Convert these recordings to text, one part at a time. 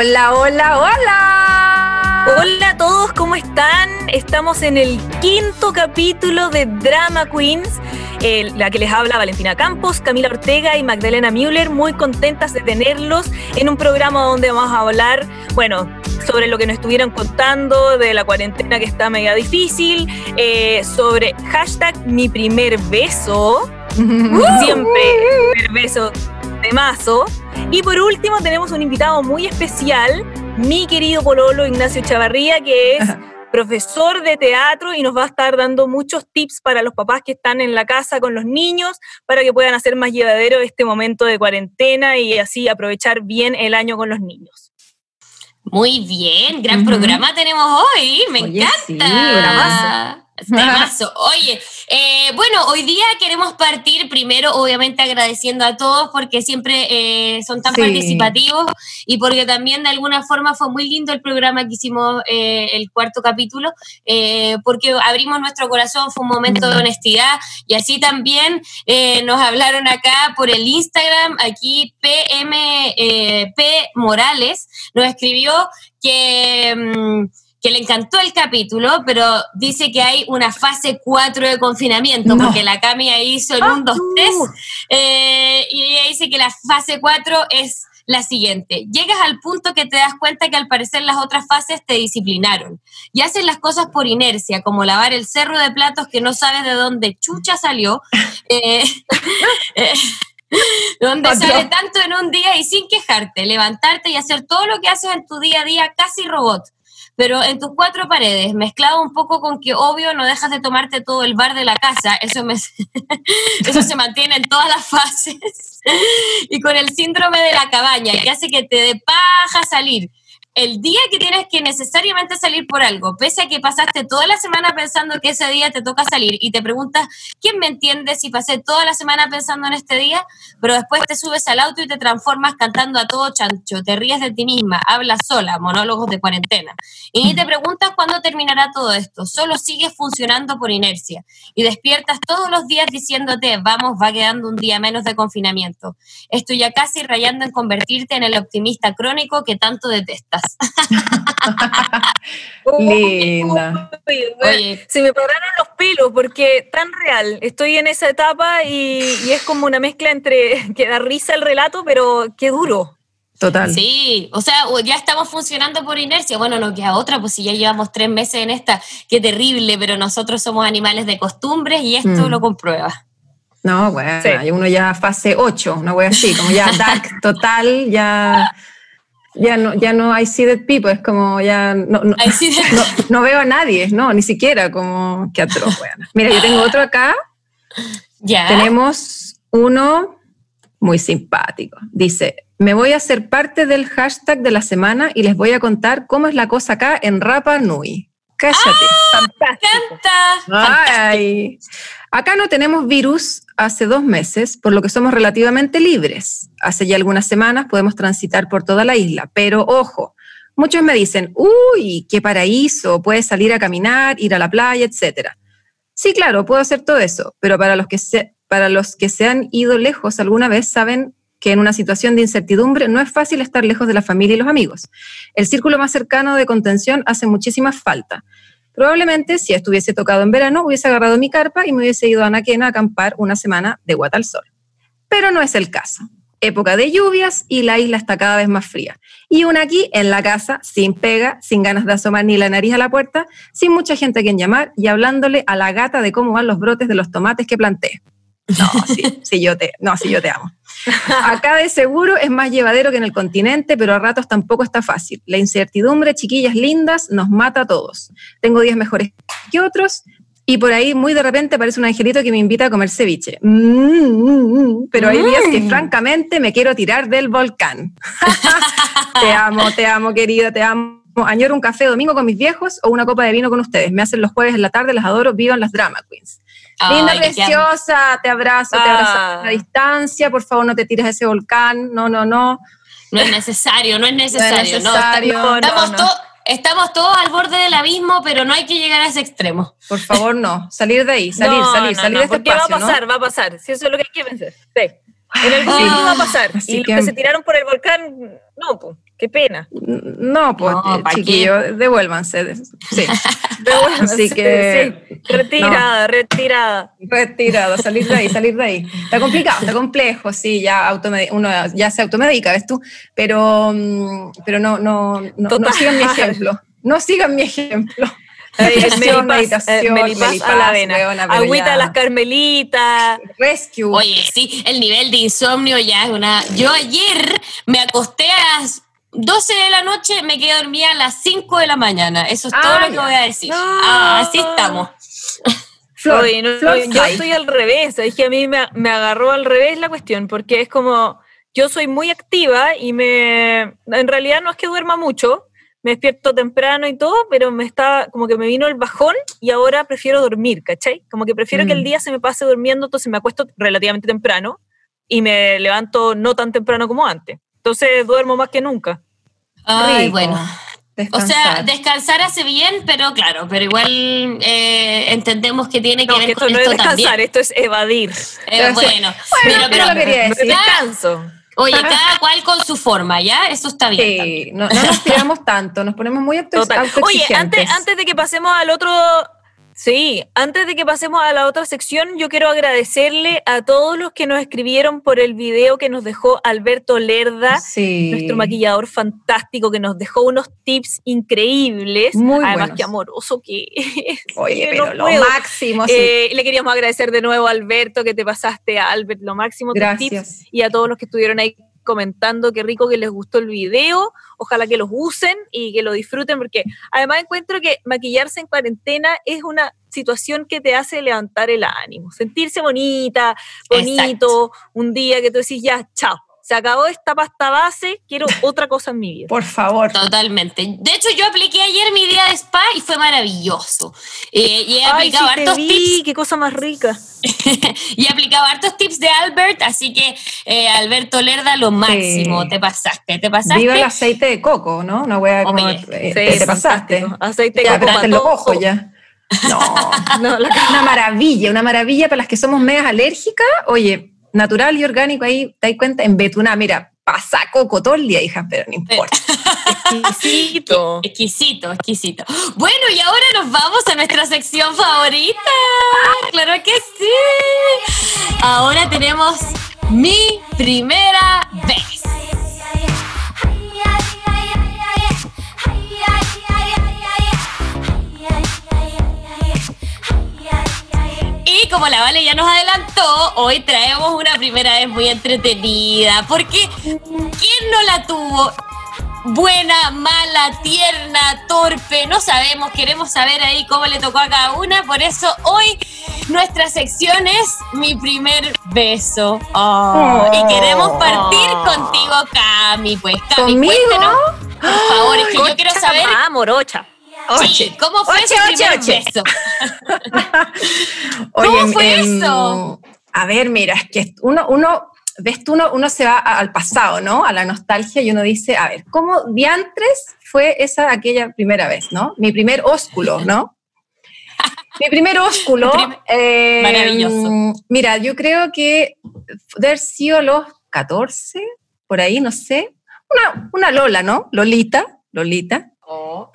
Hola, hola, hola. Hola a todos, ¿cómo están? Estamos en el quinto capítulo de Drama Queens, la que les habla Valentina Campos, Camila Ortega y Magdalena Müller, muy contentas de tenerlos en un programa donde vamos a hablar, bueno, sobre lo que nos estuvieron contando de la cuarentena que está mega difícil, eh, sobre hashtag mi primer beso, siempre primer beso de mazo. Y por último tenemos un invitado muy especial, mi querido Pololo Ignacio Chavarría, que es profesor de teatro y nos va a estar dando muchos tips para los papás que están en la casa con los niños para que puedan hacer más llevadero este momento de cuarentena y así aprovechar bien el año con los niños. Muy bien, gran programa tenemos hoy, me encanta. Oye, eh, bueno, hoy día queremos partir primero, obviamente agradeciendo a todos porque siempre eh, son tan participativos y porque también de alguna forma fue muy lindo el programa que hicimos eh, el cuarto capítulo, porque abrimos nuestro corazón, fue un momento de honestidad. Y así también nos hablaron acá por el Instagram, aquí PMP Morales nos escribió que... Mm, que le encantó el capítulo, pero dice que hay una fase 4 de confinamiento, porque la Cami ahí hizo el 1, 2, 3, y ella dice que la fase 4 es la siguiente. Llegas al punto que te das cuenta que al parecer las otras fases te disciplinaron y haces las cosas por inercia, como lavar el cerro de platos que no sabes de dónde chucha salió. Eh, eh, donde sale tanto en un día y sin quejarte, levantarte y hacer todo lo que haces en tu día a día casi robot pero en tus cuatro paredes, mezclado un poco con que obvio no dejas de tomarte todo el bar de la casa, eso, eso se mantiene en todas las fases, y con el síndrome de la cabaña, que hace que te dé paja salir, el día que tienes que necesariamente salir por algo, pese a que pasaste toda la semana pensando que ese día te toca salir y te preguntas, ¿quién me entiende si pasé toda la semana pensando en este día? Pero después te subes al auto y te transformas cantando a todo chancho, te ríes de ti misma, hablas sola, monólogos de cuarentena. Y ni te preguntas cuándo terminará todo esto, solo sigues funcionando por inercia y despiertas todos los días diciéndote, vamos, va quedando un día menos de confinamiento. Estoy ya casi rayando en convertirte en el optimista crónico que tanto detestas. Linda. Oye, se me pararon los pelos porque tan real. Estoy en esa etapa y, es como una mezcla entre que da risa el relato, pero qué duro. Total. Sí, o sea, ya estamos funcionando por inercia. Bueno, no queda otra, pues si ya llevamos tres meses en esta, qué terrible, pero nosotros somos animales de costumbres y esto mm. lo comprueba. No, bueno, hay uno ya fase 8, una wea así, como ya dark total, ya ya no, ya no hay seeded people, es como ya no, no, veo a nadie, no, ni siquiera como que atroz. Mira, yo tengo otro acá. Ya. Tenemos uno muy simpático. Dice, me voy a hacer parte del hashtag de la semana y les voy a contar cómo es la cosa acá en Rapa Nui. Cállate. ¡Ah! Acá no tenemos virus hace dos meses, por lo que somos relativamente libres. Hace ya algunas semanas podemos transitar por toda la isla, pero ojo, muchos me dicen, uy, qué paraíso, puedes salir a caminar, ir a la playa, etc. Sí, claro, puedo hacer todo eso, pero para los que se, para los que se han ido lejos alguna vez saben que en una situación de incertidumbre no es fácil estar lejos de la familia y los amigos. El círculo más cercano de contención hace muchísima falta. Probablemente, si estuviese tocado en verano, hubiese agarrado mi carpa y me hubiese ido a Anaquena a acampar una semana de guata al sol. Pero no es el caso. Época de lluvias y la isla está cada vez más fría. Y una aquí en la casa, sin pega, sin ganas de asomar ni la nariz a la puerta, sin mucha gente a quien llamar y hablándole a la gata de cómo van los brotes de los tomates que planté. No, sí, yo te, no, sí, yo te amo. Acá de seguro es más llevadero que en el continente, pero a ratos tampoco está fácil. La incertidumbre, chiquillas lindas, nos mata a todos. Tengo días mejores que otros y por ahí muy de repente aparece un angelito que me invita a comer ceviche. Mm, mm, mm, pero hay días que francamente me quiero tirar del volcán. te amo, te amo, querida, te amo. Añoro un café domingo con mis viejos o una copa de vino con ustedes. Me hacen los jueves en la tarde, las adoro, vivan las drama queens. Linda, preciosa, te abrazo, te abrazo a ah. distancia, por favor no te tires a ese volcán, no, no, no. No es necesario, no es necesario. estamos, todos al borde del abismo, pero no hay que llegar a ese extremo. Por favor, no. Salir de ahí, salir, salir, salir de este porque va a pasar, va a pasar. Si eso es lo que hay que pensar. Sí. En el futuro va a pasar. y los que se tiraron por el volcán, no, pues. Qué pena. No, pues, chiquillos, devuélvanse. Sí. devuélvanse. Así que. Retirada, retirada. Retirada, salir de ahí, salir de ahí. Está complicado, está complejo, sí, ya uno ya se automedica, ¿ves tú? Pero, mm, pero no, no, no, no sigan mi ejemplo. No sigan mi ejemplo. Meditación, meditación, a la avena. Agüita a las carmelitas. Rescue. Oye, sí, el nivel de insomnio ya es una... Yo ayer me acosté a las 12 de la noche, me quedé dormida a las 5 de la mañana. Eso es todo lo que voy a decir. Ah, así estamos. Flor, yo estoy al revés. Es que a mí me, me agarró al revés la cuestión, porque es como yo soy muy activa y me en realidad no es que duerma mucho, me despierto temprano y todo, pero me está como que me vino el bajón y ahora prefiero dormir, ¿cachai? Como que prefiero que el mm. día se me pase durmiendo, entonces me acuesto relativamente temprano y me levanto no tan temprano como antes. Entonces duermo más que nunca. Ay, bueno. O sea, descansar hace bien, pero claro, pero igual eh, entendemos que tiene que ver que esto no es descansar, esto es evadir. Eh, bueno, pero, pero, lo quería decir. Descanso. Oye, cada cual con su forma, ¿ya? Eso está bien. Sí, no, nos tiramos tanto, nos ponemos muy autoexigentes. Oye, antes, antes de que pasemos al otro Sí, antes de que pasemos a la otra sección, yo quiero agradecerle a todos los que nos escribieron por el video que nos dejó Alberto Lerda, nuestro maquillador fantástico, que nos dejó unos tips increíbles. Muy Además, qué amoroso que Oye, pero lo máximo. Eh, le queríamos agradecer de nuevo a Alberto que te pasaste a Albert lo máximo. Gracias. Tips, y a todos los que estuvieron ahí comentando qué rico que les gustó el video, ojalá que los usen y que lo disfruten, porque además encuentro que maquillarse en cuarentena es una situación que te hace levantar el ánimo, sentirse bonita, bonito, un día que tú decís ya, chao, se acabó esta pasta base, quiero otra cosa en mi vida. Por favor. Totalmente. De hecho, yo apliqué ayer mi día de spa y fue maravilloso. Eh, y he aplicado hartos tips. ¡Qué cosa más rica! y he aplicado hartos tips de Albert, así que eh, Alberto Lerda, lo máximo. Te pasaste, te pasaste. Viva el aceite de coco, ¿no? Una wea como. Eh, te, pasaste. Aceite de coco. Los ojos ya. No, no una maravilla, una maravilla para las que somos medias alérgicas. Oye, natural y orgánico, ahí te das cuenta, en Betuna, mira, pasa coco todo el día, hija, pero no importa. exquisito. exquisito, exquisito. Bueno, y ahora nos vamos a nuestra sección favorita. Claro que sí. Ahora tenemos mi primera vez. Como la Vale ya nos adelantó, hoy traemos una primera vez muy entretenida, porque ¿quién no la tuvo? Buena, mala, tierna, torpe, no sabemos, queremos saber ahí cómo le tocó a cada una, por eso hoy nuestra sección es mi primer beso. Oh, y queremos partir contigo, Cami, pues Cami, cuéntenos, por favor, es que yo quiero saber... Morocha. Oye, ¿cómo fue oche, oche, ¿Cómo fue eso? A ver, mira, es que uno, uno ves tú, uno, uno se va al pasado, ¿no? A la nostalgia y uno dice, a ver, ¿cómo diantres fue esa aquella primera vez, ¿no? Mi primer ósculo, ¿no? Mi primer ósculo. Em, maravilloso. Mira, yo creo que haber sido los 14, por ahí, no sé. Una, una Lola, ¿no? Lolita, Lolita.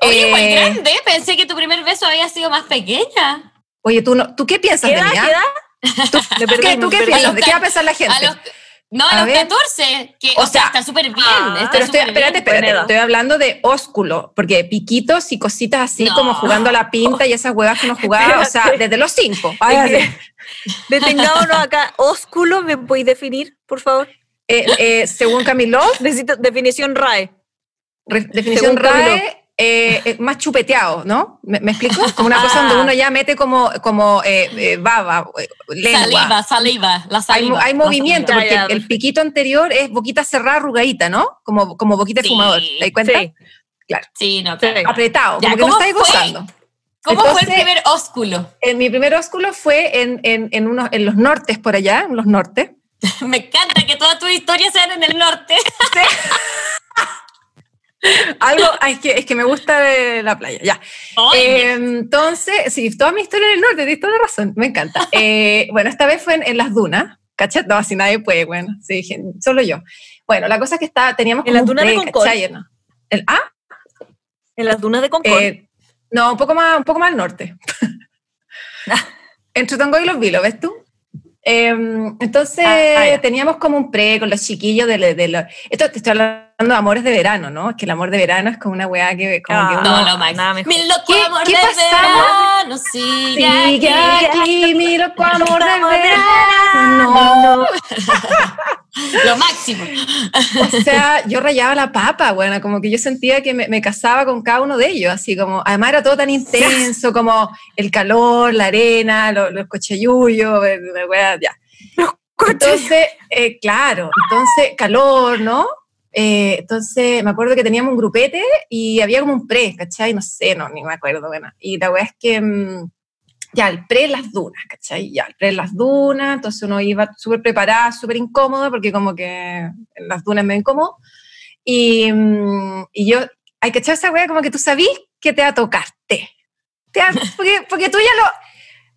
Oye, muy eh, grande. Pensé que tu primer beso había sido más pequeña. Oye, ¿tú, no, ¿tú qué piensas de mí? ¿Qué edad? ¿Tú, ¿qué, ¿tú qué piensas? ¿De qué va a pensar la gente? no, a, los 14, que, o, sea, está súper bien. Ah, pero estoy, espérate, espérate, estoy hablando de ósculo, porque piquitos y cositas así como jugando a la pinta y esas huevas que nos jugaba, o sea, desde los 5. Detengámonos acá. ¿Ósculo me podéis definir, por favor? Eh, eh, según Camilo. Necesito definición RAE. definición RAE eh, eh, más chupeteado, ¿no? ¿Me, explico? Como una cosa donde uno ya mete como, como eh, eh baba, lengua. Saliva, saliva, la saliva. Hay, movimiento, porque el, piquito anterior es boquita cerrada, arrugadita, ¿no? Como, como boquita de fumador. ¿Te das cuenta? Sí. Claro. Sí, no, claro. Apretado, como que no estáis gozando. ¿Cómo fue el primer ósculo? mi primer ósculo fue en, en, en, unos, en los nortes por allá, en los nortes. Me encanta que todas tus historias sean en el norte. Sí. Algo, es que, es que me gusta de la playa, ya. entonces, sí, toda mi historia en el norte, tienes toda la razón, me encanta. Eh, bueno, esta vez fue en, las dunas, ¿cachai? No, así nadie puede, bueno, sí, solo yo. Bueno, la cosa es que está, teníamos ¿En las dunas de Concord? ¿El A? En las dunas de Concord. Eh, no, un poco más, un poco más al norte. Entre Tongo y Los Vilos, ¿ves tú? Em, entonces ah, ah, teníamos como un pre con los chiquillos de, de, Esto te estoy hablando de amores de verano, ¿no? Es que el amor de verano es como una weá que como que ah, uno, no, no, más. Nada mejor. Mi loco amor ¿qué de verano sigue, sigue aquí, mi loco amor de verano. No. Lo máximo. O sea, yo rayaba la papa, bueno, como que yo sentía que me, me, casaba con cada uno de ellos, así como, además era todo tan intenso, como el calor, la arena, los, los cochayuyos, ya. Entonces, eh, claro, entonces, calor, ¿no? Eh, entonces, me acuerdo que teníamos un grupete y había como un pre, ¿cachai? No sé, no, ni me acuerdo, bueno. Y la weá es que, mm, ya, el pre las dunas, ¿cachai? Ya, el pre las dunas, entonces uno iba súper preparada, súper incómodo, porque como que en las dunas me incómodo. Y, mm, y yo, hay que echar esa weá como que tú sabís que te va a tocarte. Te porque, porque tú ya lo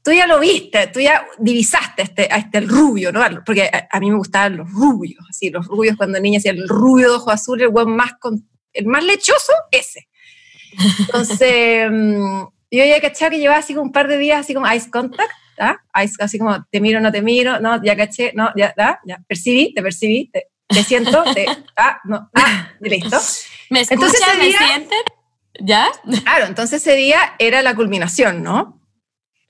tú ya lo viste, tú ya divisaste este, a este el rubio, ¿no? Porque a, mí me gustaban los rubios, así, los rubios cuando niña hacía el rubio de ojo azul, el buen más, con, el más lechoso, ese. Entonces, mm, yo ya caché que llevaba así como un par de días así como ice contact, ¿ah? así como te miro, no te miro, no, ya caché, no, ya, ¿ah? ya, percibí, te percibí, te, siento, te, ah, no, ah, listo. ¿Me escuchas, me sienten? ¿Ya? Claro, entonces ese día era la culminación, ¿no?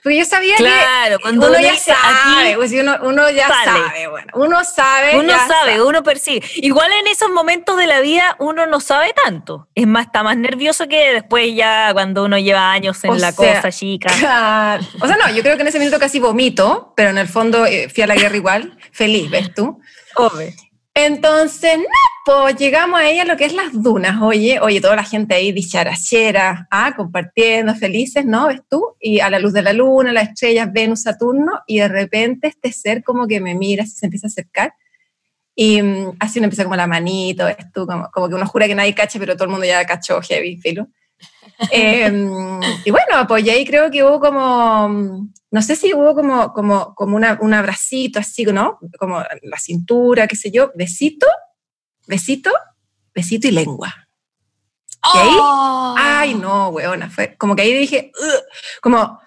Porque yo sabía claro, que uno, ya sabe, pues, uno, ya sabe, bueno, uno sabe. Uno sabe, uno percibe. Igual en esos momentos de la vida uno no sabe tanto. Es más, está más nervioso que después ya cuando uno lleva años en la cosa chica. O sea, no, yo creo que en ese momento casi vomito, pero en el fondo eh, fui a la guerra igual, feliz, ¿ves tú? Obvio. Entonces, no, pues llegamos a ella lo que es las dunas, oye, oye, toda la gente ahí dicharachera, ah, compartiendo, felices, ¿no? ¿Ves tú? Y a la luz de la luna, las estrellas, Venus, Saturno, y de repente este ser como que me mira, se empieza a acercar, y mm, así uno empieza como la manito, ¿ves tú? Como, como que uno jura que nadie cache, pero todo el mundo ya cachó heavy, filo. Em, y bueno, pues ahí creo que hubo como, no sé si hubo como, como, como una, un abracito así, ¿no? Como la cintura, qué sé yo, besito, besito, besito y lengua. Y ahí, oh. ay no, weona, fue como que ahí dije, como,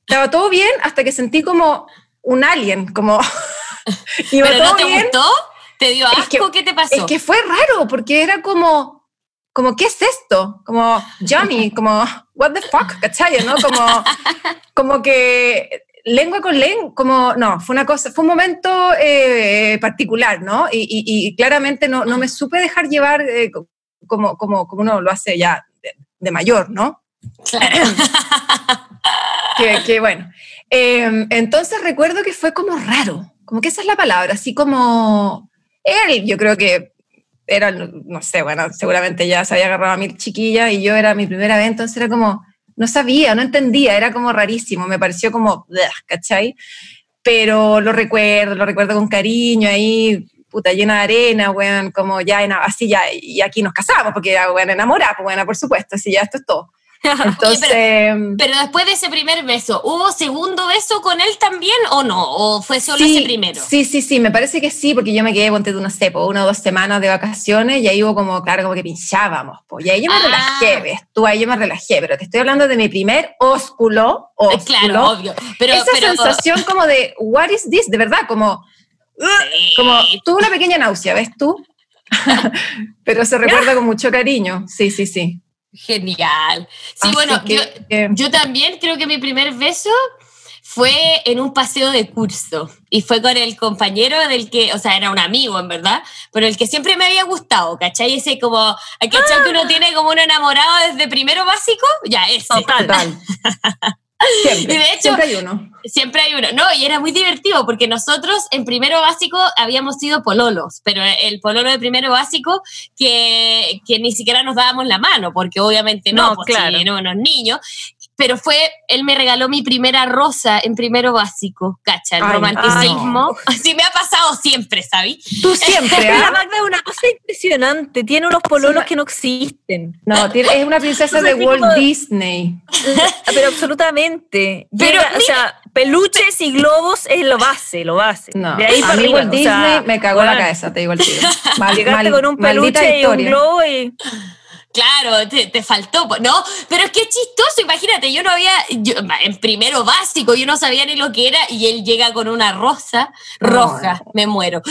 estaba todo bien hasta que sentí como un alien, como... ¿Pero no te gustó? ¿Te dio asco? ¿Qué te pasó? Es que fue raro, porque era como como, ¿qué es esto? Como, Johnny, como, what the fuck, ¿cachai? ¿no? Como, como que lengua con lengua, como, no, fue una cosa, fue un momento eh, particular, ¿no? Y, claramente no, no, me supe dejar llevar eh, como, como, como uno lo hace ya de, mayor, ¿no? que, bueno. Em, entonces recuerdo que fue como raro, como que esa es la palabra, así como él, yo creo que era, no sé, bueno, seguramente ya se había agarrado a mi chiquilla y yo era mi primera vez, entonces era como, no sabía, no entendía, era como rarísimo, me pareció como, ¿cachai? Pero lo recuerdo, lo recuerdo con cariño ahí, puta, llena de arena, weón, como ya, así ya, y aquí nos casamos, porque era, weón, enamorada, pues, por supuesto, así ya esto es todo. Entonces, pero, después de ese primer beso, ¿hubo segundo beso con él también o no? ¿O fue solo ese primero? Sí, sí, sí, me parece que sí, porque yo me quedé, ponte de una cepo, una o dos semanas de vacaciones y ahí hubo como, claro, como que pinchábamos. Pues, y ahí yo me ah. relajé, ¿ves? Tú ahí yo me relajé, pero te estoy hablando de mi primer ósculo. ósculo claro, obvio. Pero, Esa sensación como de, what is this? De verdad, como, como tuve una pequeña náusea, ¿ves tú? pero se recuerda con mucho cariño. Sí, sí, sí. Genial. Sí, bueno, yo, también creo que mi primer beso fue en un paseo de curso y fue con el compañero del que, o sea, era un amigo en verdad, pero el que siempre me había gustado, ¿cachai? Ese como, ¿cachai? Que uno ah. tiene como un enamorado desde primero básico, ya, ese. Total. Siempre, y de hecho, siempre hay uno. Siempre hay uno. No, y era muy divertido porque nosotros en primero básico habíamos sido pololos, pero el pololo de primero básico que, que ni siquiera nos dábamos la mano, porque obviamente no, pues claro. no, unos niños pero fue, él me regaló mi primera rosa en primero básico, cacha, el romanticismo. Así me ha pasado siempre, ¿sabes? Tú siempre. La ¿ah? Magda es una cosa impresionante, tiene unos pololos que no existen. No, es una princesa de Walt Disney. Pero absolutamente. Pero, o sea, peluches y globos es lo base, lo base. No, de ahí a mí Walt Disney me cagó la cabeza, te digo el tío. Llegaste con un peluche y un globo y... Claro, te, faltó, ¿no? Pero es que es chistoso, imagínate, yo no había, en primero básico, yo no sabía ni lo que era y él llega con una rosa roja, me muero.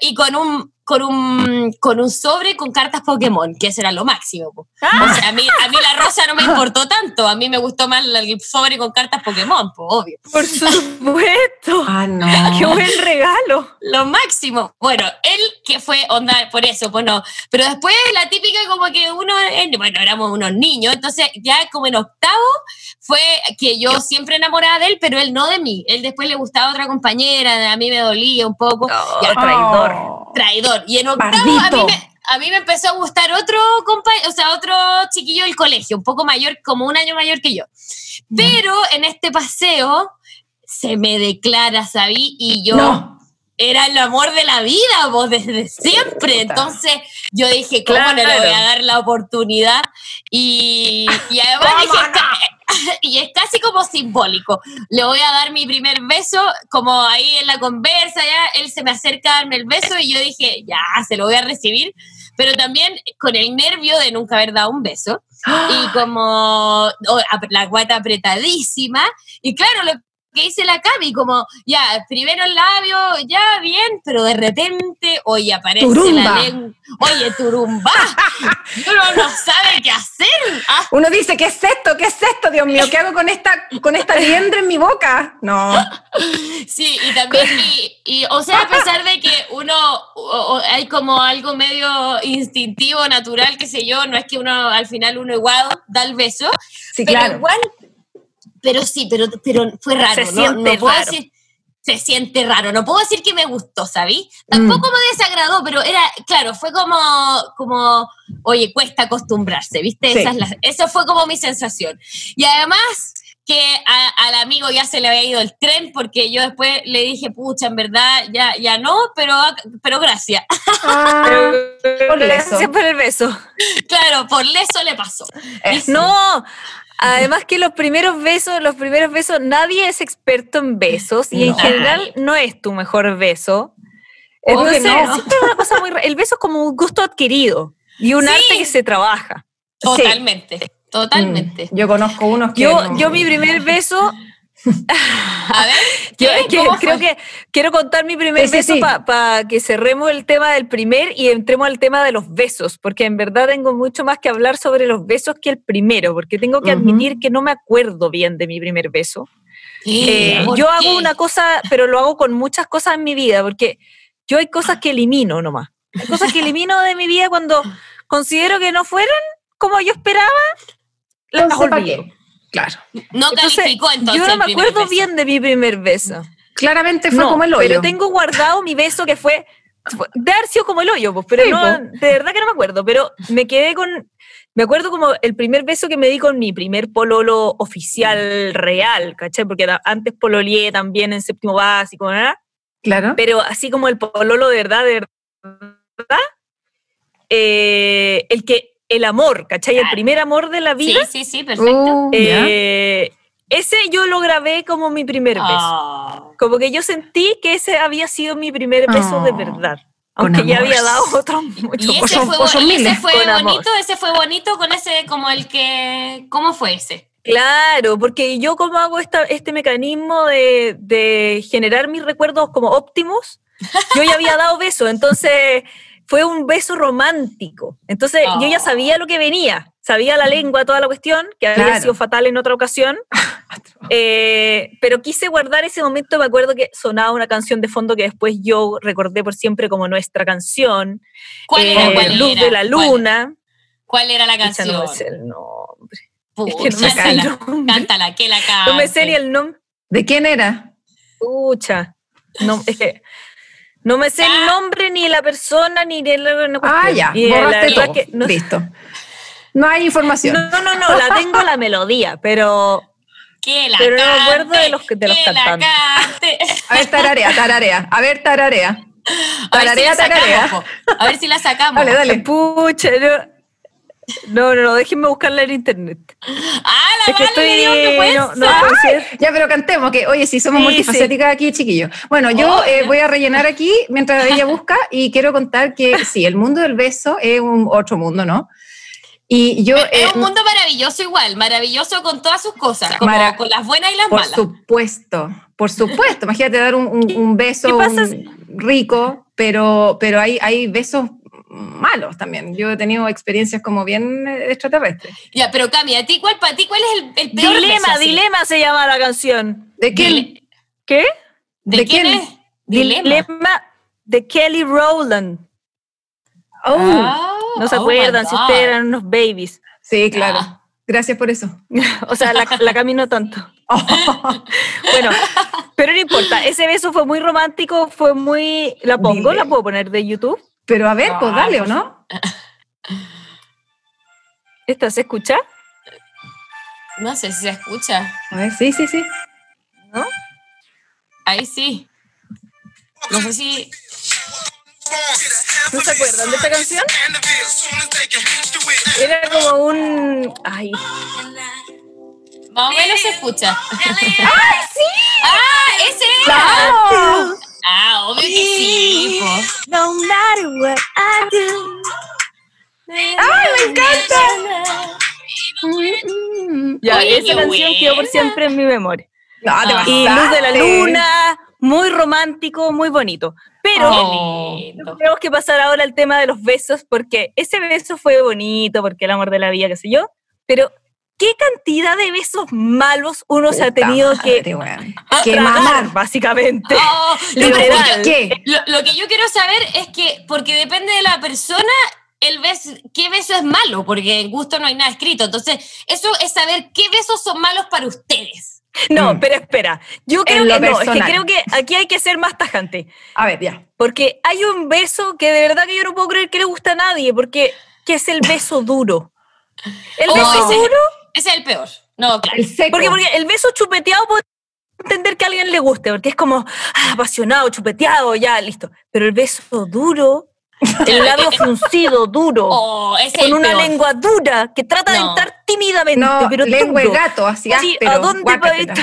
y, con un con un, con un sobre con cartas Pokémon, que ese era lo máximo. Ah. O sea, a mí, a mí la rosa no me importó tanto, a mí me gustó más el sobre con cartas Pokémon, pues obvio. Por supuesto. ah, no. Qué buen regalo. Lo máximo. Bueno, él que fue onda, por eso, pues no. Pero después la típica como que uno, bueno, éramos unos niños, entonces ya como en octavo fue que yo siempre enamorada de él, pero él no de mí. Él después le gustaba a otra compañera, a mí me dolía un poco. traidor. Traidor y en octavo a mí, me, empezó a gustar otro compañero, o sea, otro chiquillo del colegio, un poco mayor, como un año mayor que yo. Pero en este paseo se me declara, ¿sabí? Y yo... Era el amor de la vida, vos, desde siempre. Entonces yo dije, ¿cómo no le voy a dar la oportunidad? Y, y además dije, y es casi como simbólico. Le voy a dar mi primer beso, como ahí en la conversa, ya él se me acerca a darme el beso y yo dije, ya, se lo voy a recibir, pero también con el nervio de nunca haber dado un beso y como la guata apretadísima y claro, lo que hice la Cami, como, ya, primero el labio, ya, bien, pero de repente, oye, aparece la lengua, oye, turumba, uno no sabe. Uno dice, ¿qué es esto? ¿Qué es esto? Dios mío, ¿qué hago con esta, con esta liendre en mi boca? No. Sí, y también, y, o sea, a pesar de que uno, hay como algo medio instintivo, natural, qué sé yo, no es que uno, al final uno igual da el beso, sí, pero claro. igual pero sí, pero, pero fue raro. Se siente puedo raro. Decir, se siente raro. No puedo decir que me gustó, ¿sabí? Tampoco mm. me desagradó, pero era, claro, fue como, como oye, cuesta acostumbrarse, ¿viste? Esa es eso fue como mi sensación. Y además que al amigo ya se le había ido el tren porque yo después le dije, pucha, en verdad ya, ya no, pero, pero gracias. Ah, por gracias por el beso. Claro, por eso le pasó. No, Además que los primeros besos, los primeros besos, nadie es experto en besos y en general no es tu mejor beso. Entonces, no. una cosa muy el beso es como un gusto adquirido y un arte que se trabaja. Totalmente, totalmente. Mm, yo conozco unos que Yo, yo mi primer beso a ver, creo que quiero contar mi primer beso para que cerremos el tema del primer y entremos al tema de los besos, porque en verdad tengo mucho más que hablar sobre los besos que el primero, porque tengo que admitir que no me acuerdo bien de mi primer beso. Eh, yo hago una cosa, pero lo hago con muchas cosas en mi vida, porque yo hay cosas que elimino nomás. Hay cosas que elimino de mi vida cuando considero que no fueron como yo esperaba, las olvido. Claro. No calificó entonces. Yo no me acuerdo bien de mi primer beso. Claramente fue como el hoyo. Pero tengo guardado mi beso que fue. De haber sido como el hoyo, pues, pero no, de verdad que no me acuerdo. Pero me quedé con. Me acuerdo como el primer beso que me di con mi primer pololo oficial real, ¿cachai? Porque antes pololeé también en séptimo básico, ¿verdad? Claro. Pero así como el pololo de verdad, de verdad, eh, el que el amor, ¿cachai? El primer amor de la vida. Sí, sí, sí, perfecto. Eh, ese yo lo grabé como mi primer beso. Ah. Como que yo sentí que ese había sido mi primer beso de ah. verdad. Aunque ya había dado otro mucho. ¿Y ese fue, ese fue bonito? ¿Ese fue bonito con ese, como el que, cómo fue ese? Claro, porque yo como hago esta, este mecanismo de, de generar mis recuerdos como óptimos, yo ya había dado beso, entonces fue un beso romántico. Entonces yo ya sabía lo que venía, sabía la lengua, toda la cuestión, que había sido fatal en otra ocasión, eh, pero quise guardar ese momento, me acuerdo que sonaba una canción de fondo que después yo recordé por siempre como nuestra canción, ¿Cuál era, eh, Luz de la Luna. ¿Cuál, era la canción? no me sé el nombre. Pucha, es que no me sé el nombre. Cántala, que la cante. No me sé ni el nombre. ¿De quién era? Pucha. No, es que no me sé el nombre ni la persona ni de la. ah, ya, borraste todo. no, Listo. No hay información. No, no, no, la tengo la melodía, pero. Que la pero no me acuerdo de los, de los cantantes. A ver, tararea, tararea. A ver, tararea. Tararea, a tararea. a ver si la sacamos. Dale, dale. Pucha, no. No, no, no, déjenme buscarla en internet. Ah, la es que estoy, no, no Ya, pero cantemos, que oye, si somos multifacéticas aquí, chiquillos. Bueno, yo oh. eh, voy a rellenar aquí mientras ella busca y quiero contar que sí, el mundo del beso es un otro mundo, ¿no? Y yo, es un mundo maravilloso igual, maravilloso con todas sus cosas, como con las buenas y las por malas. Por supuesto, por supuesto. Imagínate dar un, un, beso rico, pero, pero hay, hay besos malos también. Yo he tenido experiencias como bien extraterrestres. Ya, pero Cami, ¿a ti cuál, para ti cuál es el, peor Dilema, Dilema se llama la canción. ¿De quién? ¿Qué? ¿De, quién, es? Dilema. de Kelly Rowland. Oh, ah, no se oh acuerdan si ustedes eran unos babies. Sí, claro. Ah. Gracias por eso. o sea, la, la camino tanto. bueno, pero no importa. Ese beso fue muy romántico, fue muy. ¿La pongo? ¿La puedo poner de YouTube? Pero a ver, pues dale, ¿o no? ¿Esto se escucha? No sé si se escucha. A ver, sí, sí, sí. ¿No? Ahí sí. No sé si. ¿No se acuerdan de esta canción? Era como un. Ay. Más o menos se escucha. ¡Ay, sí! ¡Ah, ese era! Ah, obvio que sí, No matter what I do. ¡Ay, me encanta! Ya, esa canción quedó por siempre en mi memoria. No, te y Luz de la Luna, muy romántico, muy bonito. Pero oh. tenemos que pasar ahora al tema de los besos, porque ese beso fue bonito, porque el amor de la vida, qué sé yo, pero ¿qué cantidad de besos malos uno se ha tenido que, que mamar, básicamente? Oh, lo, que yo quiero saber es que, porque depende de la persona, el beso, qué beso es malo, porque en gusto no hay nada escrito. Entonces, eso es saber qué besos son malos para ustedes. No, mm. pero espera. Yo creo que no, es que creo que aquí hay que ser más tajante. A ver, ya. Porque hay un beso que de verdad que yo no puedo creer que le gusta a nadie, porque que es el beso duro. El oh, beso duro ese es el peor. No, claro. Porque, porque el beso chupeteado puede entender que a alguien le guste, porque es como ah, apasionado, chupeteado, ya, listo. Pero el beso duro, el labio fruncido, duro, oh, con una lengua dura, que trata de entrar tímidamente, no, pero lengua gato, así áspero, ¿A dónde va esto?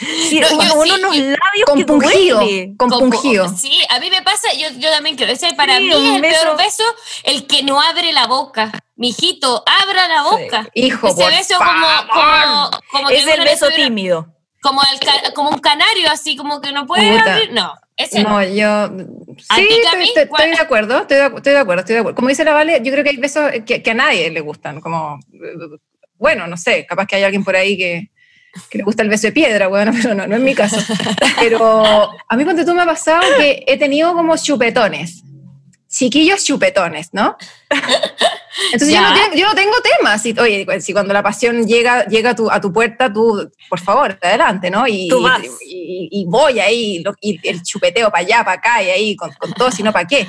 Sí, uno, unos labios compungido, que compungido. Sí, a mí me pasa, yo, yo también creo, ese para mí es el peor beso, el que no abre la boca. Mijito, abra la boca. Hijo, ese beso como, como, Es el beso tímido. Como, el, como un canario, así como que no puede abrir. No, ese no. yo. Sí, estoy, de acuerdo, estoy de, estoy de, acuerdo, estoy de acuerdo. Como dice la Vale, yo creo que hay besos que, que a nadie le gustan. Como, bueno, no sé, capaz que hay alguien por ahí que, que le gusta el beso de piedra, bueno, pero no, no es mi caso. Pero a mí cuando tú me ha pasado que he tenido como chupetones, chiquillos chupetones, ¿no? Entonces yo no, tengo, yo no, tengo, temas. oye, si cuando la pasión llega, llega a, tu, a tu puerta, tú, por favor, adelante, ¿no? Y, y, voy ahí, y el chupeteo para allá, para acá, y ahí con, con todo, si no, ¿para qué?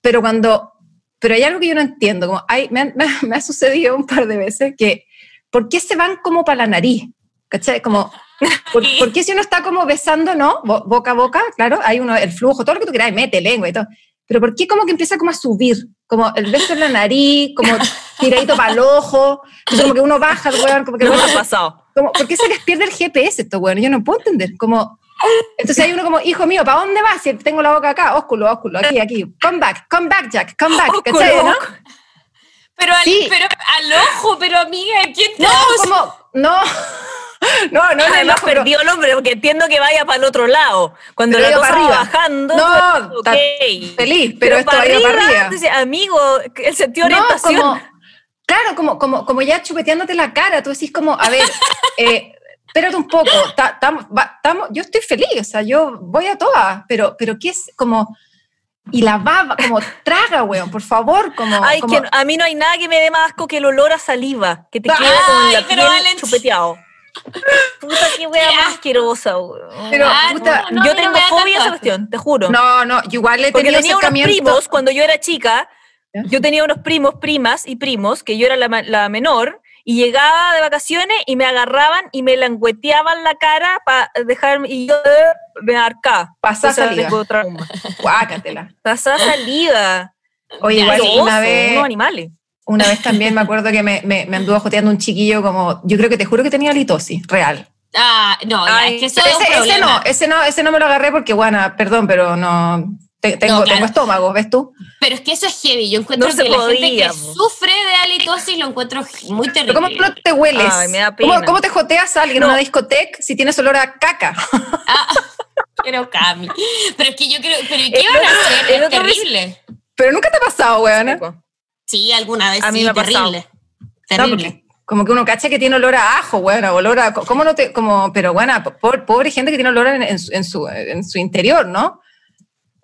Pero cuando, pero hay algo que yo no entiendo, como hay, me, me, me ha sucedido un par de veces que, ¿por qué se van como para la nariz? ¿Cachai? Como, ¿por, qué si uno está como besando, no? Boca a boca, claro, hay uno, el flujo, todo lo que tú quieras, mete lengua y todo. Pero ¿por qué como que empieza como a subir? Como el beso en la nariz, como tiradito para el ojo, como que uno baja, como que... No ha pasado. Como, ¿Por qué se les pierde el GPS esto, bueno? Yo no puedo entender. Como, entonces hay uno como, hijo mío, ¿para dónde vas? Si tengo la boca acá, ósculo, ósculo, aquí, aquí. Come back, come back, Jack, come back. ¿Cachai, no? Pero al, pero al ojo, pero amiga, ¿quién No, como, no. No, no, Además no, perdió el hombre porque entiendo que vaya para el otro lado. Cuando la cosa va bajando, no, okay. feliz, pero, esto va arriba, para arriba. Entonces, amigo, el sentido de orientación. Como, claro, como, como, como ya chupeteándote la cara, tú decís como, a ver, eh, espérate un poco, yo estoy feliz, o sea, yo voy a todas, pero, pero ¿qué es como y la baba, como traga, weón, por favor, como... Ay, que a mí no hay nada que me dé más asco que el olor a saliva, que te queda con la piel chupeteado. Puta, qué wea más asquerosa, Pero, puta, yo tengo fobia a esa cuestión, te juro. No, no, igual le Porque tenía unos primos, cuando yo era chica, yo tenía unos primos, primas y primos, que yo era la, la menor, y llegaba de vacaciones y me agarraban y me langueteaban la cara para dejarme, y yo me arcaba. Pasá saliva. Guácatela. Pasá saliva. Oye, igual una vez... Unos animales. Una vez también me acuerdo que me, me, me, anduvo joteando un chiquillo como, yo creo que te juro que tenía litosis, real. Ah, no, es que eso ese, ese, no, ese no, ese no me lo agarré porque, bueno, perdón, pero no, tengo, tengo, estómago, ¿ves tú? Pero es que eso es heavy. Yo encuentro que la gente que sufre de halitosis lo encuentro muy terrible. ¿Cómo no te hueles? Ay, me da pena. ¿Cómo, te joteas a alguien en una discoteca si tienes olor a caca? Ah, pero Cami. Pero es que yo creo. ¿Pero qué van a hacer? Es terrible. Pero nunca te ha pasado, weón. Sí, alguna vez. A mí me ha terrible. Terrible. como que uno cacha que tiene olor a ajo, bueno, olor a. ¿Cómo no te.? Como, pero bueno, pobre, gente que tiene olor en, su, en su interior, ¿no?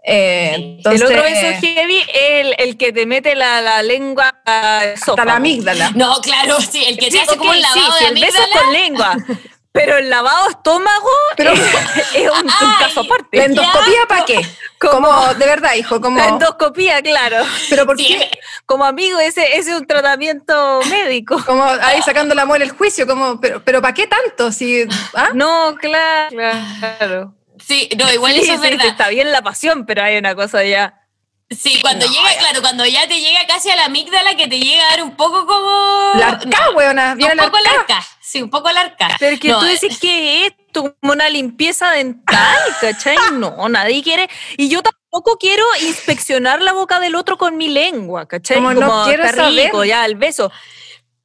Eh, el otro beso heavy es el, que te mete la, lengua hasta la amígdala. No, claro, sí, el que te hace como un lavado de amígdala. El beso con lengua. Pero el lavado estómago pero, es, un, caso aparte. ¿La endoscopía para qué? Como, de verdad, hijo, como... La endoscopía, claro. Pero ¿por qué? Como amigo, ese, ese es un tratamiento médico. Como ahí sacando la muela el juicio, como, pero, pero ¿para qué tanto? Si, ¿ah? No, claro, claro. Sí, no, igual eso es verdad. Está bien la pasión, pero hay una cosa ya. Sí, cuando llega, claro, cuando ya te llega casi a la amígdala, que te llega a dar un poco como. La arca, weona. Un poco la arca. Sí, un poco la arca. Pero que tú decís que es esto, como una limpieza dental, ¿cachai? No, nadie quiere. Y yo tampoco quiero inspeccionar la boca del otro con mi lengua, ¿cachai? Como, no quiero saber. ya, el beso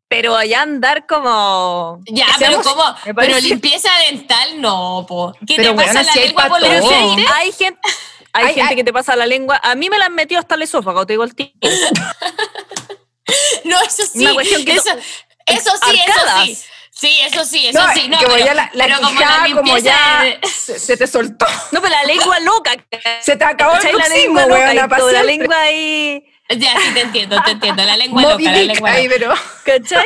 pero allá andar como. Ya, pero como. Pero limpieza dental, no, po. ¿Qué te pasa la lengua por los Hay gente. Hay, gente que te pasa la lengua. A mí me la han metido hasta el esófago, te digo el tío. no, eso sí. Una cuestión que eso, eso sí, eso sí. Sí, eso sí, eso sí. No, pero, ya la, pero como, la como ya se, te soltó. No, pero la lengua loca. Se te acabó el la lengua loca. La lengua ahí ya, sí, te entiendo, te entiendo. La lengua loca, la lengua ahí, pero... ¿Cachai?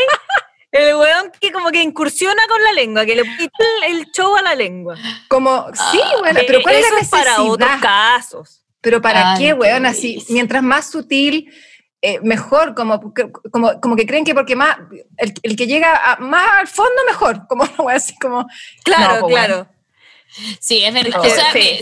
El weón que como que incursiona con la lengua, que le quita el show a la lengua. Como, sí, ah, bueno, pero ¿cuál es la necesidad? para otros casos. Pero ¿para qué, weón? Así, mientras más sutil, eh, mejor, como, como, como que creen que porque más, el, el que llega a, más al fondo, mejor. Como, así como... Claro, claro. Sí, es verdad.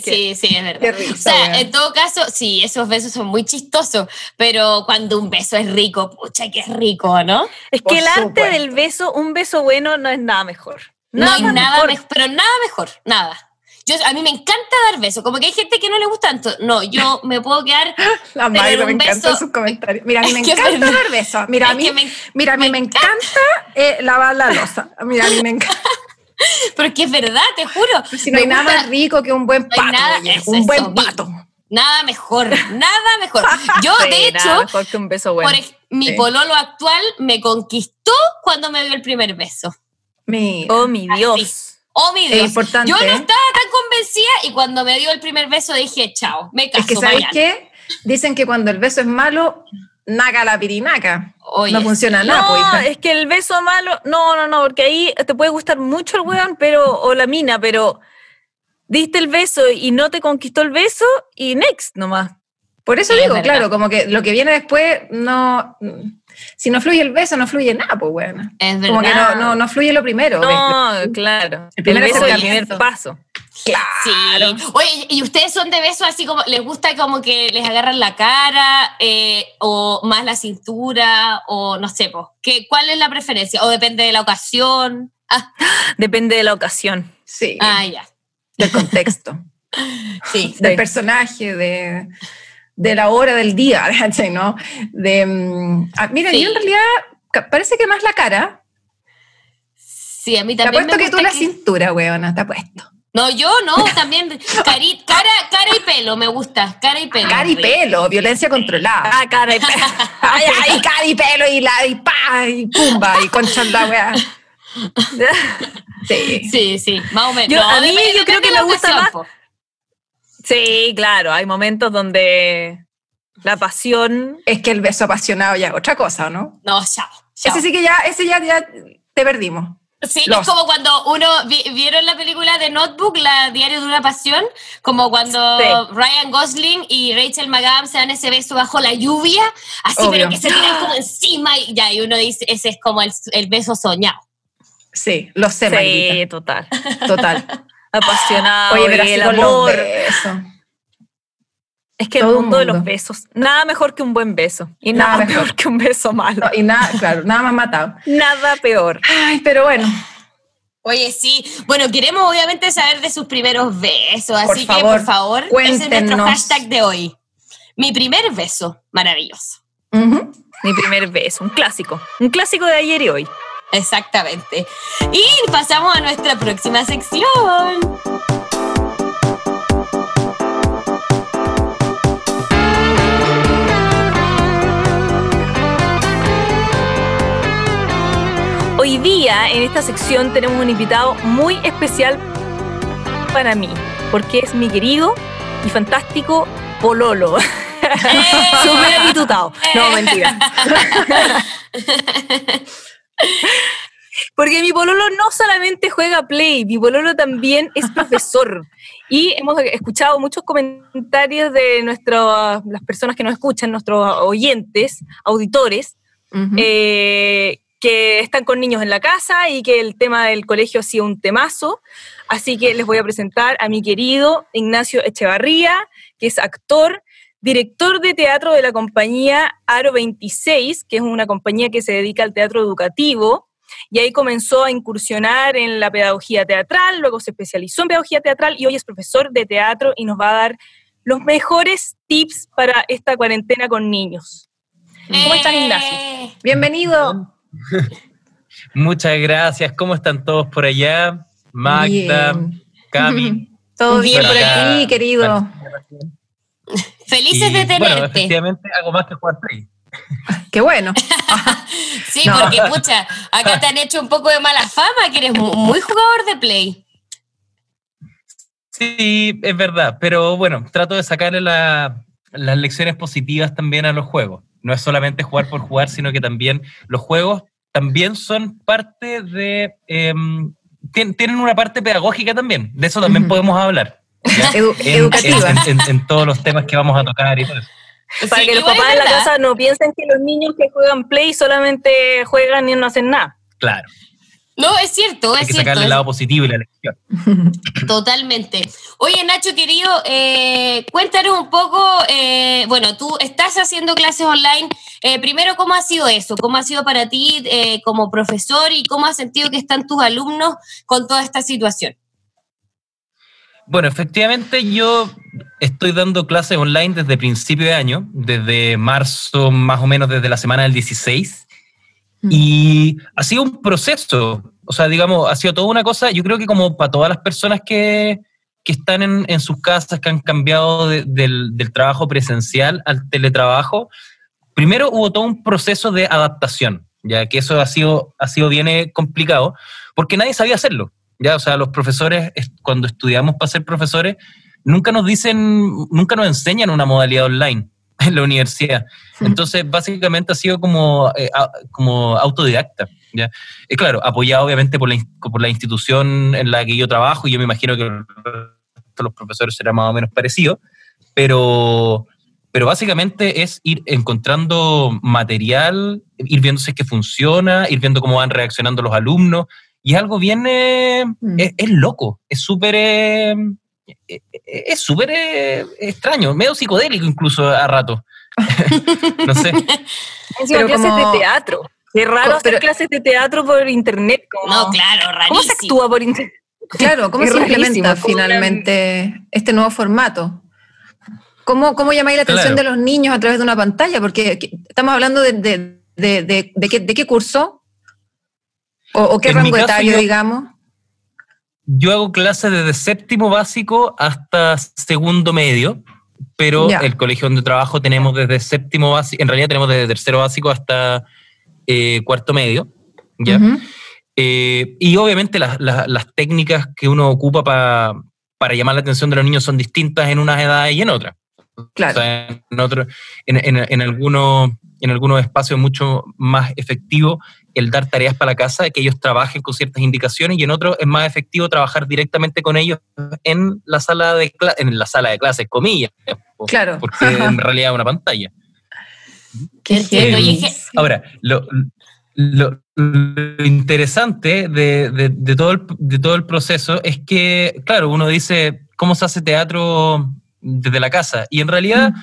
sí, sí, es verdad. o sea, en todo caso, sí, esos besos son muy chistosos, pero cuando un beso es rico, pucha, que es rico, ¿no? Es que el arte del beso, un beso bueno no es nada mejor. no hay nada mejor, pero nada mejor, nada. Yo, a mí me encanta dar besos, como que hay gente que no le gusta tanto. No, yo me puedo quedar. La madre me encanta sus comentarios. Mira, a mí me encanta dar besos. Mira, a mí, me, mira, a mí me, encanta, eh, lavar la losa. Mira, a mí me encanta. Porque es verdad, te juro. si no hay nada más rico que un buen pato. un buen pato. Nada mejor, nada mejor. Yo, de hecho, un beso bueno. mi pololo actual me conquistó cuando me dio el primer beso. oh, mi Dios. Oh, mi Dios. Importante, Yo no estaba tan convencida y cuando me dio el primer beso dije, chao, me caso. Es que, ¿sabes qué? Dicen que cuando el beso es malo, naga la pirinaca. no funciona nada, No, es que el beso malo, no, no, no, porque ahí te puede gustar mucho el weón, pero, o la mina, pero diste el beso y no te conquistó el beso y next nomás. Por eso digo, claro, como que lo que viene después no. Si no fluye el beso, no fluye nada, pues bueno. Es verdad. Como que no, no, fluye lo primero. No, claro. El primer beso es el primer paso. Claro. Sí. Oye, ¿y ustedes son de besos así como, les gusta como que les agarran la cara eh, o más la cintura o no sé, pues, ¿qué, ¿cuál es la preferencia? ¿O depende de la ocasión? Ah. Depende de la ocasión. Sí. Ah, ya. Del contexto. sí. Del personaje, de, de, la hora del día, ¿no? De, mm, ah, miren, yo en realidad parece que más la cara. Sí, a mí también. Te apuesto que tú la cintura, weona, te apuesto. No, yo no, también cara, cara y pelo, me gusta, cara y pelo. Cara y pelo, violencia controlada. Ah, cara y pelo. Ay, ay, cara y pelo y la y pa y pumba y concha la weá. Sí. sí, sí, más o menos. a mí yo creo que me gusta más. Sí, claro, hay momentos donde la pasión. Es que el beso apasionado ya es otra cosa, ¿no? No, chao. Ese sí que ya, ese ya, ya te perdimos. Sí, es como cuando uno vieron la película de Notebook, la Diario de una Pasión, como cuando Ryan Gosling y Rachel McAdams se dan ese beso bajo la lluvia, así pero que se tiran como encima y ya, y uno dice, ese es como el, el beso soñado. Sí, lo sé, Sí, total. Total. Apasionado. Oye, pero el amor. Eso. Es que el mundo, de los besos, nada mejor que un buen beso. Y nada, nada peor que un beso malo. y nada, claro, nada más matado. Nada peor. Ay, pero bueno. Oye, sí. Bueno, queremos obviamente saber de sus primeros besos, así que por favor, ese es nuestro hashtag de hoy. Mi primer beso, maravilloso. Mi primer beso, un clásico, un clásico de ayer y hoy. Exactamente. Y pasamos a nuestra próxima sección. Día en esta sección tenemos un invitado muy especial para mí, porque es mi querido y fantástico Pololo. Súper habitutado. No, mentira. Porque mi pololo no solamente juega play, mi pololo también es profesor. Y hemos escuchado muchos comentarios de nuestras, las personas que nos escuchan, nuestros oyentes, auditores, que están con niños en la casa y que el tema del colegio ha sido un temazo. Así que les voy a presentar a mi querido Ignacio Echevarría, que es actor, director de teatro de la compañía Aro 26, que es una compañía que se dedica al teatro educativo. Y ahí comenzó a incursionar en la pedagogía teatral, luego se especializó en pedagogía teatral y hoy es profesor de teatro y nos va a dar los mejores tips para esta cuarentena con niños. ¿Cómo estás, Ignacio? Eh. Bienvenido. Muchas gracias. ¿Cómo están todos por allá? Magda, Cami. Todo bien por aquí, querido. Felices de tenerte. Bueno, efectivamente hago más que jugar play. Qué bueno. sí, porque pucha, acá te han hecho un poco de mala fama, que eres muy jugador de play. Sí, es verdad, pero bueno, trato de sacarle las lecciones positivas también a los juegos no es solamente jugar por jugar, sino que también los juegos también son parte de... Em, tienen una parte pedagógica también, de eso también podemos hablar. educativa. En, todos los temas que vamos a tocar y todo eso. Para que los papás de la casa no piensen que los niños que juegan play solamente juegan y no hacen nada. Claro. No, es cierto, es Hay que sacarle el lado positivo y la lección. Totalmente. Oye, Nacho, querido, eh, cuéntanos un poco, eh, bueno, tú estás haciendo clases online. Eh, primero, ¿cómo ha sido eso? ¿Cómo ha sido para ti como profesor y cómo has sentido que están tus alumnos con toda esta situación? Bueno, efectivamente yo estoy dando clases online desde principio de año, desde marzo, más o menos desde la semana del 16. Y ha sido un proceso, o sea, digamos, ha sido toda una cosa, yo creo que como para todas las personas que, que están en, en, sus casas, que han cambiado del, del, trabajo presencial al teletrabajo, primero hubo todo un proceso de adaptación, ya que eso ha sido, ha sido bien eh, complicado, porque nadie sabía hacerlo. Ya, o sea, los profesores, cuando estudiamos para ser profesores, nunca nos dicen, nunca nos enseñan una modalidad online en la universidad. Entonces, básicamente ha sido como, eh, como autodidacta. ¿ya? Y claro, apoyado obviamente por la, por la institución en la que yo trabajo, y yo me imagino que los profesores será más o menos parecido, pero, pero básicamente es ir encontrando material, ir viendo si es que funciona, ir viendo cómo van reaccionando los alumnos, y es algo bien, eh, mm. es, loco, es súper... Eh, es súper extraño, medio psicodélico incluso a rato. no sé. Pero clases de teatro. Qué raro hacer clases de teatro por internet. no, claro, rarísimo. ¿Cómo se actúa por internet? Claro, ¿cómo se implementa finalmente este nuevo formato? ¿Cómo, cómo llamáis la atención de los niños a través de una pantalla? Porque estamos hablando de, de, de, de qué, qué, curso o, qué rango etario, digamos. Yo hago clases desde séptimo básico hasta segundo medio pero el colegio donde trabajo tenemos desde séptimo básico, en realidad tenemos desde tercero básico hasta eh, cuarto medio, ¿ya? Eh, y obviamente las, técnicas que uno ocupa para llamar la atención de los niños son distintas en unas edades y en otras. Claro. en, otro, en, en, algunos, en algunos espacios mucho más efectivo el dar tareas para la casa, que ellos trabajen con ciertas indicaciones y en otros es más efectivo trabajar directamente con ellos en la sala de, en la sala de clases, comillas. Claro. Porque en realidad es una pantalla. ahora, lo, interesante de, todo el, de todo el proceso es que, claro, uno dice, ¿cómo se hace teatro desde la casa? Y en realidad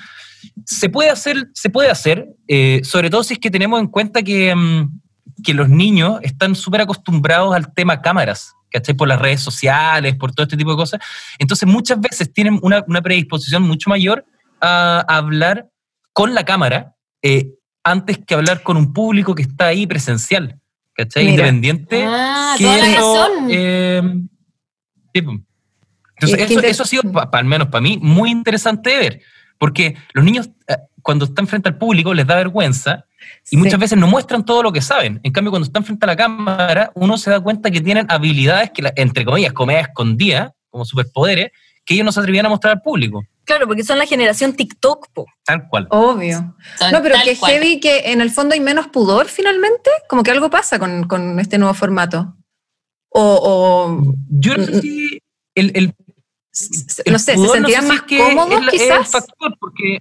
se puede hacer, se puede hacer eh, sobre todo si es que tenemos en cuenta que, mm, que los niños están súper acostumbrados al tema cámaras. ¿cachai? Por las redes sociales, por todo este tipo de cosas. Entonces muchas veces tienen una, predisposición mucho mayor a, hablar con la cámara eh, antes que hablar con un público que está ahí presencial, ¿cachai? Independiente. Ah, toda la razón. Eh, Entonces, eso, ha sido, al menos para mí, muy interesante de ver, porque los niños, eh, cuando están frente al público, les da vergüenza y muchas veces no muestran todo lo que saben. En cambio, cuando están frente a la cámara, uno se da cuenta que tienen habilidades que, entre comillas, comedia escondida, como superpoderes, que ellos no se atrevían a mostrar al público. Claro, porque son la generación TikTok, po. Tal cual. Obvio. no, pero que heavy que en el fondo hay menos pudor finalmente, como que algo pasa con, este nuevo formato. O, Yo no sé si el, no sé, se sentían más cómodos quizás. factor, porque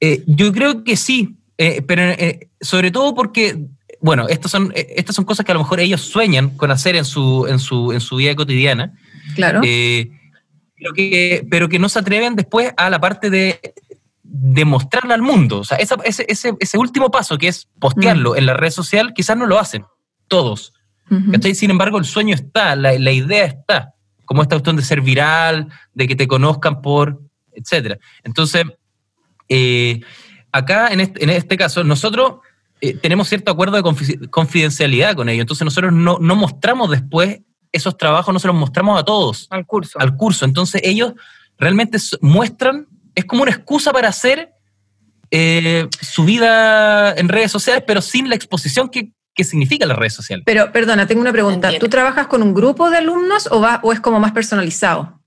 eh, yo creo que sí, eh, pero eh, sobre todo porque, bueno, estas son, estas son cosas que a lo mejor ellos sueñan con hacer en su, en su, en su vida cotidiana. Claro. pero, que, pero que no se atreven después a la parte de, de mostrarla al mundo. O sea, ese, ese, ese, último paso que es postearlo mm. en la red social, quizás no lo hacen todos. Sin embargo, el sueño está, la, la idea está, como esta cuestión de ser viral, de que te conozcan por, etcétera. Entonces, eh, acá, en este, en este caso, nosotros eh, tenemos cierto acuerdo de confidencialidad con ellos, entonces nosotros no, no, mostramos después esos trabajos, no se los mostramos a todos. Al curso. Al curso. Entonces ellos realmente muestran, es como una excusa para hacer eh, su vida en redes sociales, pero sin la exposición que, que significa las redes sociales. Pero, perdona, tengo una pregunta. ¿Tú trabajas con un grupo de alumnos o, va, o es como más personalizado?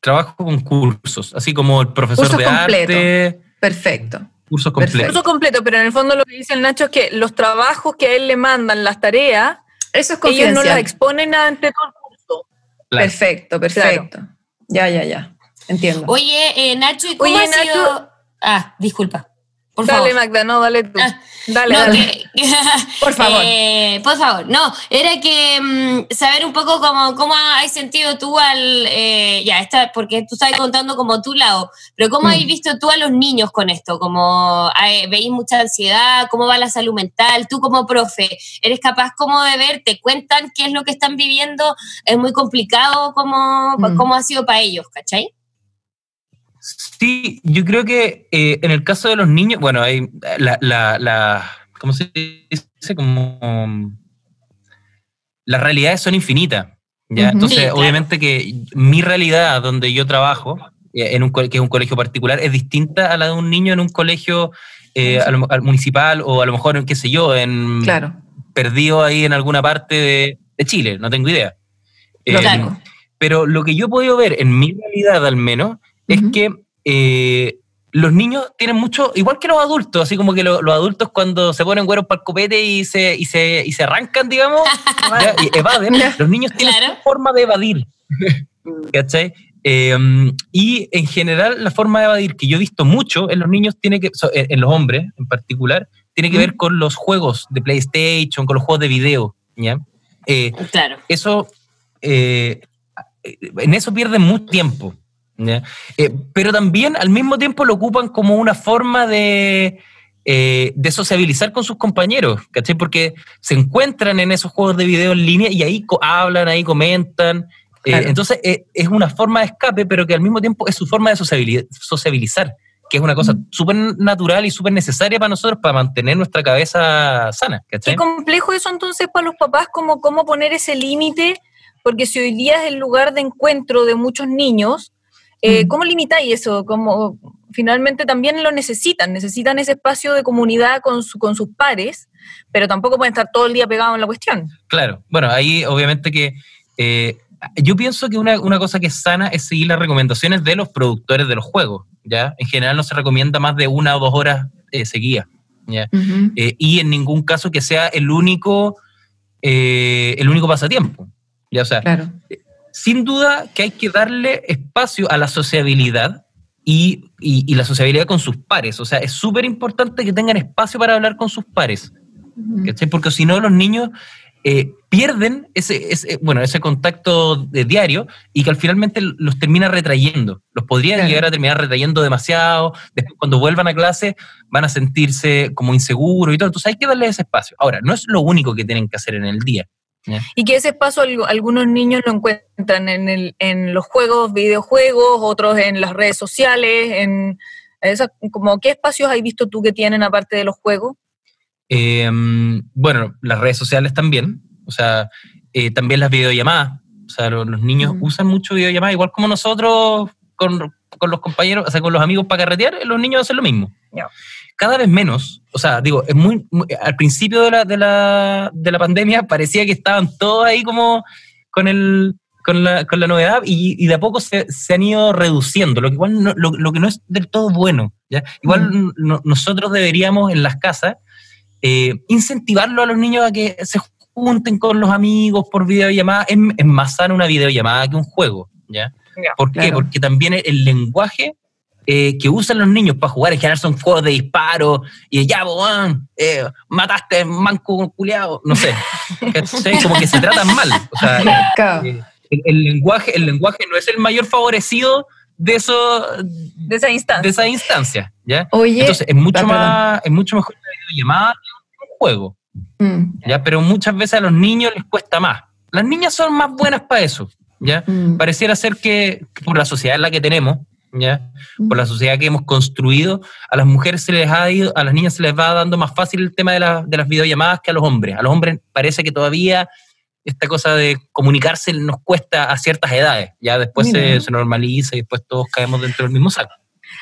Trabajo con cursos, así como el profesor de arte Perfecto. Curso completo. Curso completo, pero en el fondo lo que dice el Nacho es que los trabajos que a él le mandan, las tareas, eso es ellos no las exponen ante todo el curso. Perfecto, perfecto. Ya, ya, ya. Entiendo. Oye, eh, Nacho, ¿y cómo ha sido? Ah, disculpa dale, Magda, no, dale tú. Ah, dale, dale. por favor. Eh, por favor, no, era que mm, saber un poco cómo, cómo has sentido tú al. Eh, ya, está, porque tú estás contando como tu lado, pero ¿cómo mm. has visto tú a los niños con esto? Como veis mucha ansiedad, cómo va la salud mental, tú como profe, ¿eres capaz como de ver, te cuentan qué es lo que están viviendo? Es muy complicado, ¿cómo, mm. cómo ha sido para ellos, ¿cachai? Sí, yo creo que eh, en el caso de los niños, bueno, hay la, la, la ¿cómo se dice? Como las realidades son infinitas. ¿ya? Entonces, obviamente que mi realidad donde yo trabajo, eh, en un, que es un colegio particular, es distinta a la de un niño en un colegio eh, al, municipal o a lo mejor, qué sé yo, en perdido ahí en alguna parte de, Chile, no tengo idea. Pero lo que yo he podido ver en mi realidad al menos es que eh, los niños tienen mucho, igual que los adultos, así como que los adultos cuando se ponen güeros para el copete y se, y se, y se arrancan, digamos, y evaden, los niños tienen una forma de evadir. ¿Cachai? Em, y en general la forma de evadir que yo he visto mucho en los niños tiene que, en los hombres en particular, tiene que ver con los juegos de PlayStation, con los juegos de video. ¿ya? Eh, claro. Eso, eh, en eso pierden mucho tiempo. Eh, pero también al mismo tiempo lo ocupan como una forma de, eh, de sociabilizar con sus compañeros, ¿cachai? Porque se encuentran en esos juegos de video en línea y ahí hablan, ahí comentan. Eh, entonces es una forma de escape, pero que al mismo tiempo es su forma de sociabilizar, que es una cosa súper natural y súper necesaria para nosotros para mantener nuestra cabeza sana. ¿cachai? Qué complejo eso entonces para los papás, como cómo poner ese límite, porque si hoy día es el lugar de encuentro de muchos niños, eh, ¿Cómo limitáis eso? Como finalmente también lo necesitan, necesitan ese espacio de comunidad con, con sus pares, pero tampoco pueden estar todo el día pegados en la cuestión. Claro, bueno, ahí obviamente que eh, yo pienso que una, cosa que es sana es seguir las recomendaciones de los productores de los juegos, ¿ya? En general no se recomienda más de una o dos horas eh, seguidas, ¿ya? y en ningún caso que sea el único, el único pasatiempo, ¿ya? O sea, claro sin duda que hay que darle espacio a la sociabilidad y, la sociabilidad con sus pares. O sea, es súper importante que tengan espacio para hablar con sus pares. Porque si no, los niños eh, pierden ese, bueno, ese contacto de diario y que al finalmente los termina retrayendo. Los podrían llegar a terminar retrayendo demasiado. Después, cuando vuelvan a clase, van a sentirse como inseguros y todo. Entonces, hay que darle ese espacio. Ahora, no es lo único que tienen que hacer en el día. Y que ese espacio algunos niños lo encuentran en, el, en los juegos, videojuegos, otros en las redes sociales, en esa, como, ¿qué espacios has visto tú que tienen aparte de los juegos? Em, bueno, las redes sociales también, o sea, eh, también las videollamadas. O sea, los, niños mm. usan mucho videollamadas, igual como nosotros con, con, los compañeros, o sea, con los amigos para carretear, los niños hacen lo mismo. Cada vez menos, o sea, digo, es muy, al principio de la, de, la, de la pandemia parecía que estaban todos ahí como con el, con la, con la, novedad y, y, de a poco se, se, han ido reduciendo, lo que igual no, lo, lo, que no es del todo bueno. ¿ya? Igual mm. nosotros deberíamos en las casas eh, incentivarlo a los niños a que se junten con los amigos por videollamada. Es, es más sana una videollamada que un juego. ¿ya? ¿Por qué? Porque también el, lenguaje eh, que usan los niños para jugar en general son juegos de disparo y ya, boan, eh, mataste manco culiado, no sé. Como que se tratan mal. O sea, eh, el, lenguaje, el lenguaje no es el mayor favorecido de eso de esa instancia, de esa instancia ¿ya? Entonces es mucho más es mucho mejor una videollamada que un juego. Mm. ¿ya? Pero muchas veces a los niños les cuesta más. Las niñas son más buenas para eso. ¿ya? Mm. Pareciera ser que, por la sociedad en la que tenemos, ¿ya? Por la sociedad que hemos construido, a las mujeres se les ha ido, a las niñas se les va dando más fácil el tema de, de las videollamadas que a los hombres. A los hombres parece que todavía esta cosa de comunicarse nos cuesta a ciertas edades. Ya después se, normaliza y después todos caemos dentro del mismo saco.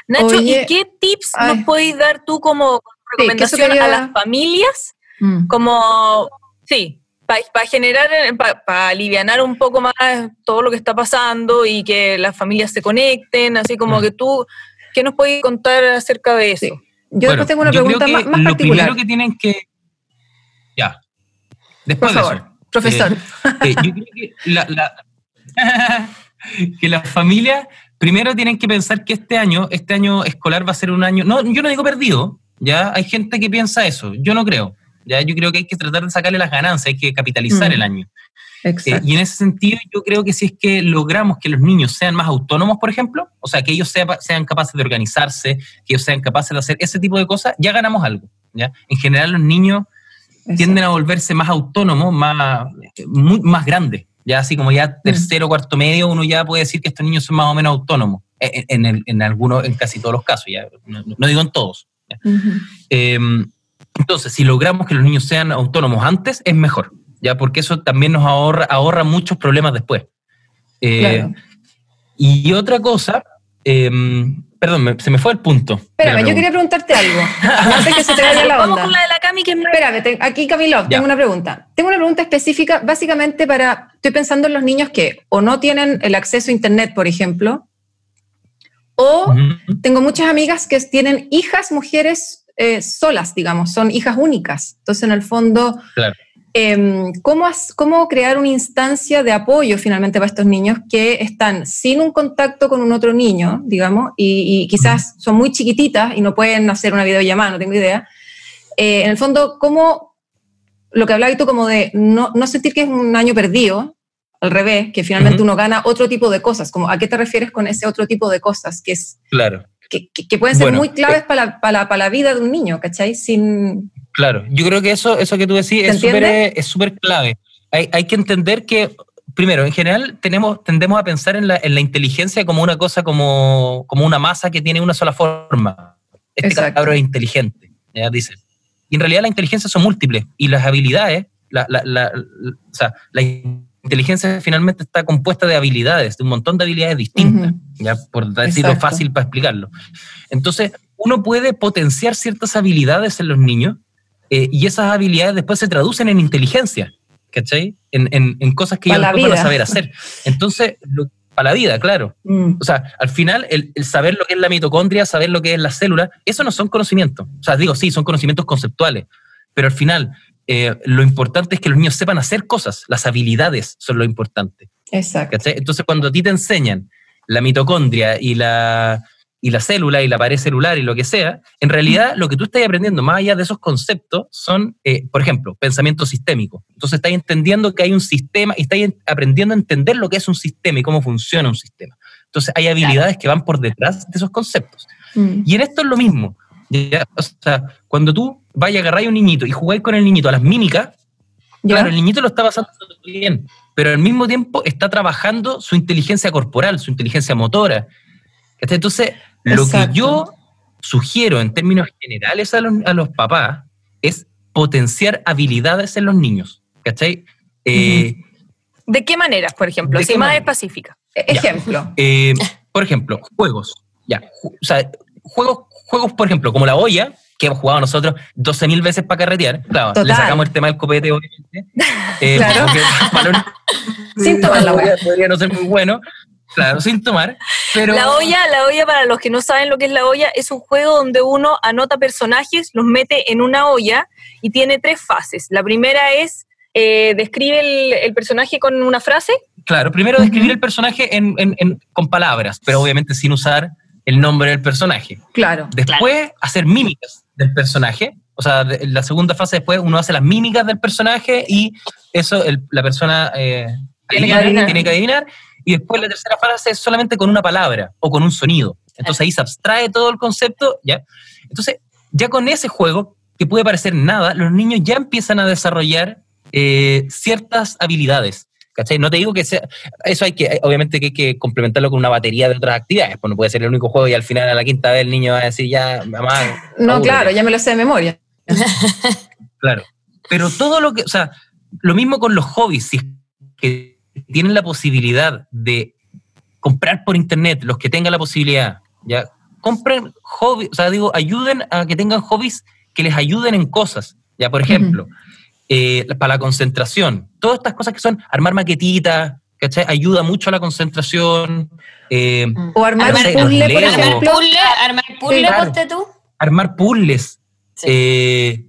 Nacho, ¿y qué tips nos podéis dar tú como recomendación a las familias? Mm. Como, sí, para generar, para pa aliviar un poco más todo lo que está pasando y que las familias se conecten, así como que tú, ¿qué nos puedes contar acerca de eso? Yo después tengo una pregunta más, más, lo particular. Lo primero que tienen que... Ya. Después Por favor, profesor. Eh, yo creo que la, la que las familias primero tienen que pensar que este año, este año escolar va a ser un año, no, yo no digo perdido, ya hay gente que piensa eso, yo no creo. ¿Ya? Yo creo que hay que tratar de sacarle las ganancias, hay que capitalizar el mm. año. Eh, y en ese sentido, yo creo que si es que logramos que los niños sean más autónomos, por ejemplo, o sea, que ellos sean capaces de organizarse, que ellos sean capaces de hacer ese tipo de cosas, ya ganamos algo. ¿ya? En general, los niños tienden a volverse más autónomos, más, muy, más grandes. Ya así como ya mm. tercero, cuarto medio, uno ya puede decir que estos niños son más o menos autónomos. Eh, en, en, en algunos, en casi todos los casos, ya no, digo en todos. Entonces, si logramos que los niños sean autónomos antes, es mejor, ¿ya? Porque eso también nos ahorra, ahorra muchos problemas después. Eh, y otra cosa, em, perdón, se me fue el punto. Espérame, yo quería preguntarte algo. Antes que se te vaya la onda. Vamos con la de la Cami, que es Espérame, aquí Camilo, tengo una pregunta. Tengo una pregunta específica, básicamente para, estoy pensando en los niños que o no tienen el acceso a Internet, por ejemplo, o tengo muchas amigas que tienen hijas, mujeres eh, solas, digamos, son hijas únicas. Entonces, en el fondo, em, ¿cómo, ¿cómo, crear una instancia de apoyo finalmente para estos niños que están sin un contacto con un otro niño, digamos, y, quizás son muy chiquititas y no pueden hacer una videollamada, no tengo idea? Eh, en el fondo, ¿cómo lo que hablabas tú como de no, no sentir que es un año perdido, al revés, que finalmente uno gana otro tipo de cosas, como a qué te refieres con ese otro tipo de cosas, que es claro que, pueden ser muy claves para, la, para, la, vida de un niño, ¿cachai? Sin... Claro, yo creo que eso, eso que tú decís es súper es super clave. Hay, hay, que entender que, primero, en general tenemos, tendemos a pensar en la, en la inteligencia como una cosa, como, como una masa que tiene una sola forma. Este cabrón es inteligente, ya dice. Y en realidad la inteligencia son múltiples y las habilidades, la, la, la, o sea, la inteligencia finalmente está compuesta de habilidades, de un montón de habilidades distintas, ya por decirlo fácil para explicarlo. Entonces, uno puede potenciar ciertas habilidades en los niños eh, y esas habilidades después se traducen en inteligencia, ¿cachai? En, en, cosas que ellos van a saber hacer. Entonces, para la vida, claro. Mm. O sea, al final, el, el, saber lo que es la mitocondria, saber lo que es la célula, eso no son conocimientos. O sea, digo, sí, son conocimientos conceptuales, pero al final, eh, lo importante es que los niños sepan hacer cosas, las habilidades son lo importante. Exacto. Entonces, cuando a ti te enseñan la mitocondria y la, y la célula y la pared celular y lo que sea, en realidad lo que tú estás aprendiendo más allá de esos conceptos son, eh, por ejemplo, pensamiento sistémico. Entonces estás entendiendo que hay un sistema y estás aprendiendo a entender lo que es un sistema y cómo funciona un sistema. Entonces hay habilidades que van por detrás de esos conceptos. Mm. Y en esto es lo mismo. O sea, cuando tú vayas a agarrar a un niñito y jugáis con el niñito a las mímicas, Claro, el niñito lo está pasando bien, pero al mismo tiempo está trabajando su inteligencia corporal, su inteligencia motora. Entonces, lo que yo sugiero en términos generales a los, papás es potenciar habilidades en los niños. ¿Cachai? Eh, ¿De qué maneras, por ejemplo? Si más específica. Ejemplo. Eh, por ejemplo, juegos. Ya. O sea, juegos, juegos, por ejemplo, como la olla, que hemos jugado nosotros 12.000 veces para carretear. Claro, le sacamos el tema del copete, obviamente. Eh, claro. sin tomar la olla. Podría no ser muy bueno. Claro, sin tomar. Pero... La olla, la olla, para los que no saben lo que es la olla, es un juego donde uno anota personajes, los mete en una olla y tiene tres fases. La primera es eh, describe el, personaje con una frase. Claro, primero describir el personaje con palabras, pero obviamente sin usar el nombre del personaje. Claro. Después hacer mímicas del personaje. O sea, la segunda fase después uno hace las mímicas del personaje y eso la persona eh, tiene, que adivinar. Y después la tercera fase es solamente con una palabra o con un sonido. Entonces ahí se abstrae todo el concepto, ¿ya? Entonces, ya con ese juego, que puede parecer nada, los niños ya empiezan a desarrollar eh, ciertas habilidades. ¿Cachai? No te digo que sea. Eso hay que, obviamente, que hay que complementarlo con una batería de otras actividades. Pues no puede ser el único juego y al final, a la quinta vez, el niño va a decir ya, mamá. No, claro, ya me lo sé de memoria. claro. Pero todo lo que. O sea, lo mismo con los hobbies. Si que tienen la posibilidad de comprar por internet, los que tengan la posibilidad, ya compren hobbies, o sea, digo, ayuden a que tengan hobbies que les ayuden en cosas. Ya, por ejemplo, eh, para la concentración. Todas estas cosas que son armar maquetitas, ¿cachai? Ayuda mucho a la concentración. Eh, o armar, puzzles, por ejemplo. Armar puzzles, tú. Armar puzzles. Eh,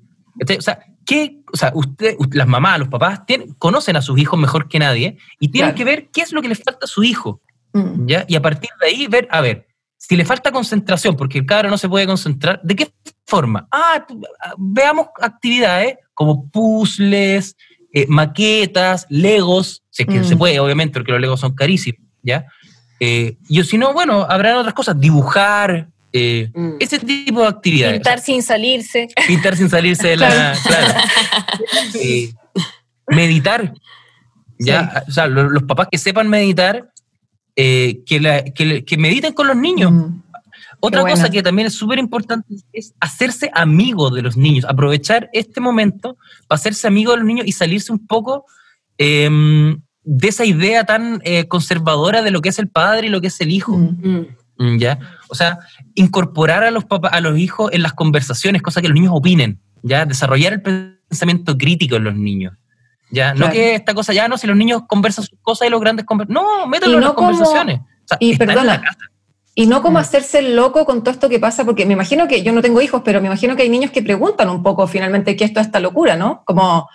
o sea, ¿qué, o sea usted, las mamás, los papás, tienen, conocen a sus hijos mejor que nadie y tienen que ver qué es lo que les falta a su hijo. Mm. ¿ya? Y a partir de ahí ver, a ver, si le falta concentración, porque el cabro no se puede concentrar, ¿de qué forma? Ah, veamos actividades como puzzles, eh, maquetas, legos, si es que se mm. puede, obviamente, porque los legos son carísimos, ¿ya? Eh, y si no, bueno, habrán otras cosas, dibujar, eh, mm. ese tipo de actividades. Pintar sin salirse. Pintar sin salirse de la... claro. meditar, ¿ya? O sea, los, papás que sepan meditar, que, que, mediten con los niños. Mm. Otra cosa que también es súper importante es hacerse amigo de los niños, aprovechar este momento para hacerse amigo de los niños y salirse un poco em, de esa idea tan eh, conservadora de lo que es el padre y lo que es el hijo. Mm. Mm, ¿Ya? O sea, incorporar a los, papás, a los hijos en las conversaciones, cosas que los niños opinen, ¿ya? Desarrollar el pensamiento crítico en los niños. ¿Ya? No que esta cosa ya no, si los niños conversan sus cosas y los grandes conversan. No, mételo en las conversaciones. y perdona, y no como mm. hacerse loco con todo esto que pasa, porque me imagino que yo no tengo hijos, pero me imagino que hay niños que preguntan un poco finalmente qué es toda esta locura, ¿no? Como,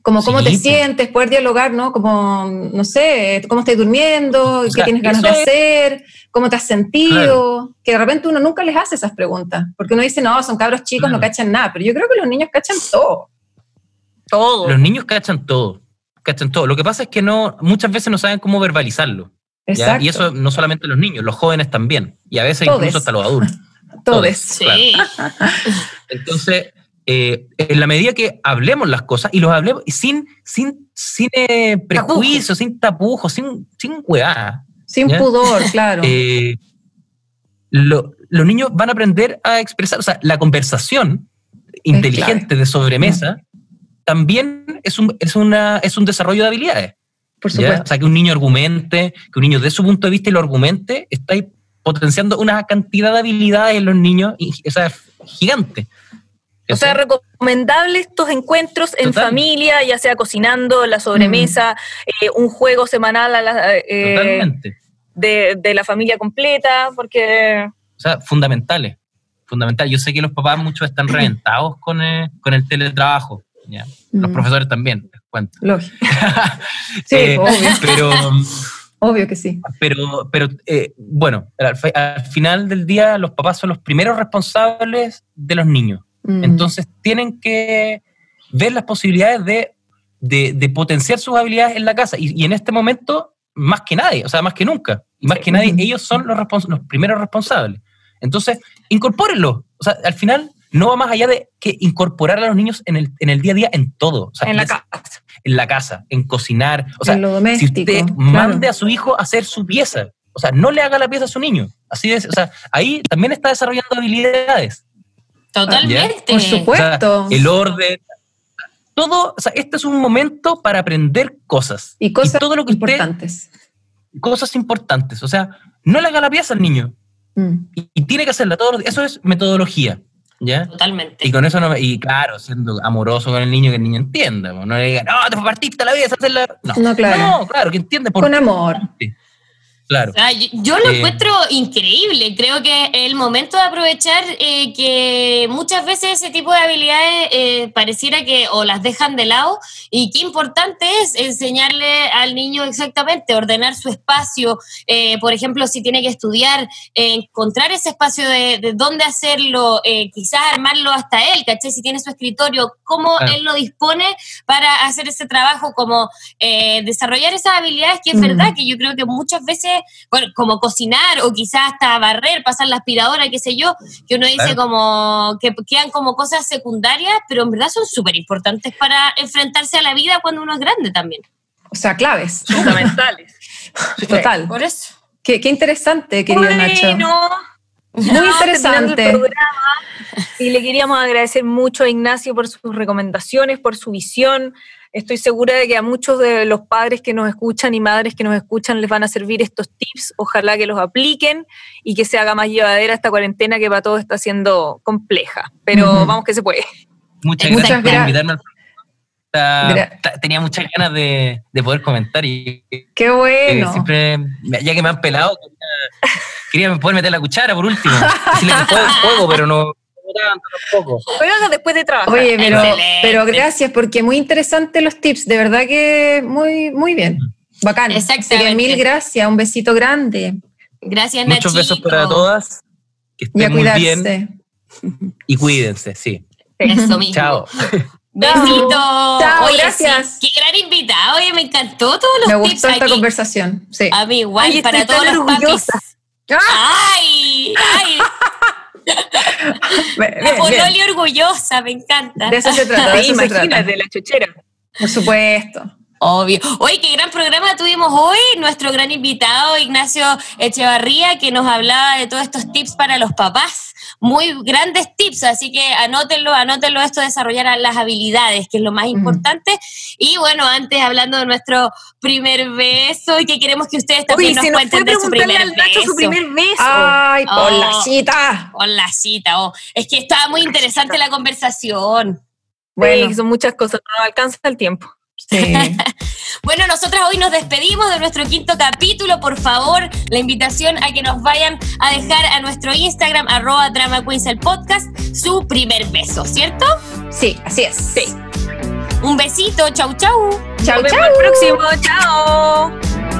como cómo te sientes, poder dialogar, ¿no? Como, no sé, cómo estás durmiendo, qué tienes ganas de hacer, cómo te has sentido, que de repente uno nunca les hace esas preguntas, porque uno dice, no, son cabros chicos, no cachan nada, pero yo creo que los niños cachan todo. Todo. Los niños cachan todo, cachan todo. Lo que pasa es que no, muchas veces no saben cómo verbalizarlo. Y eso no solamente los niños, los jóvenes también. Y a veces incluso hasta los adultos. Todos. Sí. Entonces, eh, en la medida que hablemos las cosas y los hablemos sin, sin, sin eh, prejuicios, sin tapujos, sin, sin hueá. Sin pudor, claro. Eh, los niños van a aprender a expresar, o sea, la conversación inteligente de sobremesa también es un, es, una, es un desarrollo de habilidades. Por supuesto. O sea, que un niño argumente, que un niño de su punto de vista y lo argumente, está potenciando una cantidad de habilidades en los niños, o sea, gigante. O sea, recomendable estos encuentros en familia, ya sea cocinando, la sobremesa, mm. eh, un juego semanal a la, eh, de, de, la familia completa, porque... O sea, fundamentales, fundamental. Yo sé que los papás muchos están reventados con, el, con el teletrabajo, ¿ya? los mm. profesores también cuento. Lógico. sí, eh, obvio. Pero, obvio que sí. Pero, pero eh, bueno, al, final del día los papás son los primeros responsables de los niños. Mm. Entonces tienen que ver las posibilidades de, de, potenciar sus habilidades en la casa. Y, en este momento, más que nadie, o sea, más que nunca. Y más que nadie, ellos son los, los primeros responsables. Entonces, incorpórenlo. O sea, al final no va más allá de que incorporar a los niños en el, en el día a día en todo. en la casa. En la casa, en cocinar. O sea, En lo doméstico, si usted claro. mande a su hijo a hacer su pieza, o sea, no le haga la pieza a su niño. Así es, o sea, ahí también está desarrollando habilidades. Totalmente. Por supuesto. O sea, el orden. Todo, o sea, este es un momento para aprender cosas. Y cosas todo lo que usted- importantes. cosas importantes. O sea, no le haga la pieza al niño. Mm. Y, y tiene que hacerla todos los días. Eso es metodología. ¿Ya? Totalmente. Y con eso no me- y claro, siendo amoroso con el niño, que el niño entienda. No le diga, no, te partiste la vida, hacerla. No, No, claro. No, claro, que entiende por Con amor. qué. Claro. O sea, yo, yo lo Eh. encuentro increíble. Creo que el momento de aprovechar eh, que muchas veces ese tipo de habilidades eh, pareciera que o las dejan de lado y qué importante es enseñarle al niño exactamente, ordenar su espacio. eh, por ejemplo, si tiene que estudiar, encontrar ese espacio de, de dónde hacerlo, quizás armarlo hasta él, ¿caché? Si tiene su escritorio, cómo Claro. él lo dispone para hacer ese trabajo, como eh, desarrollar esas habilidades que es Mm. verdad que yo creo que muchas veces bueno, como cocinar o quizás hasta barrer, pasar la aspiradora, qué sé yo, que uno dice Claro. como que quedan como cosas secundarias, pero en verdad son súper importantes para enfrentarse a la vida cuando uno es grande también. O sea, claves. Fundamentales. Total. Por eso. Qué, qué interesante, querido Nacho. Bueno, Muy No, terminando interesante. y le queríamos agradecer mucho a Ignacio por sus recomendaciones, por su visión. Estoy segura de que a muchos de los padres que nos escuchan y madres que nos escuchan les van a servir estos tips. Ojalá que los apliquen y que se haga más llevadera esta cuarentena que para todos está siendo compleja. Pero vamos que se puede. Muchas, Muchas gracias por invitarme al Tenía muchas ganas de, de poder comentar y Qué que bueno. siempre, ya que me han pelado, quería, quería poder meter la cuchara por último. Decirle que juego, juego, pero no, no tanto tampoco. Pero después de trabajar. Oye, pero, Excelente. pero gracias, porque muy interesantes los tips, de verdad que muy, muy bien. Bacán. Exactamente. Así que mil gracias, un besito grande Gracias, Muchos besos para todas. Que y a muy cuidarse. bien y cuídense, sí. Eso mismo. Chao. Besito. Chao, Oye, gracias. sí, qué gran invitado. Oye, me encantó todos los Me tips gustó esta aquí. conversación. Sí. A mí igual, Ay, estoy para todos tan los papis. orgullosa. Ay, ay, Bien, la bien, bien. Pololi orgullosa, me encanta. De eso se trata, de eso se trata. imagínate, la chuchera. Por supuesto. Obvio. Oye, qué gran programa tuvimos hoy. Nuestro gran invitado, Ignacio Echevarría, que nos hablaba de todos estos tips para los papás. Muy grandes tips, así que anótenlo, anótenlo esto de desarrollar las habilidades, que es lo más importante. Y bueno, antes hablando de nuestro primer beso y que queremos que ustedes también nos se nos fue cuenten de su primer al Nacho beso. su primer beso. Ay, por Oh. la cita. Con la cita, oh. es que estaba muy interesante la conversación. Bueno, Sí, son muchas cosas, no alcanza el tiempo. Sí. Bueno, nosotras hoy nos despedimos de nuestro quinto capítulo. Por favor, la invitación a que nos vayan a dejar a nuestro Instagram, arroba Drama Queens el podcast, su primer beso, ¿cierto? sí, así es. Sí. Un besito, chau chau. Chau, Nos vemos chau. el próximo. Chao.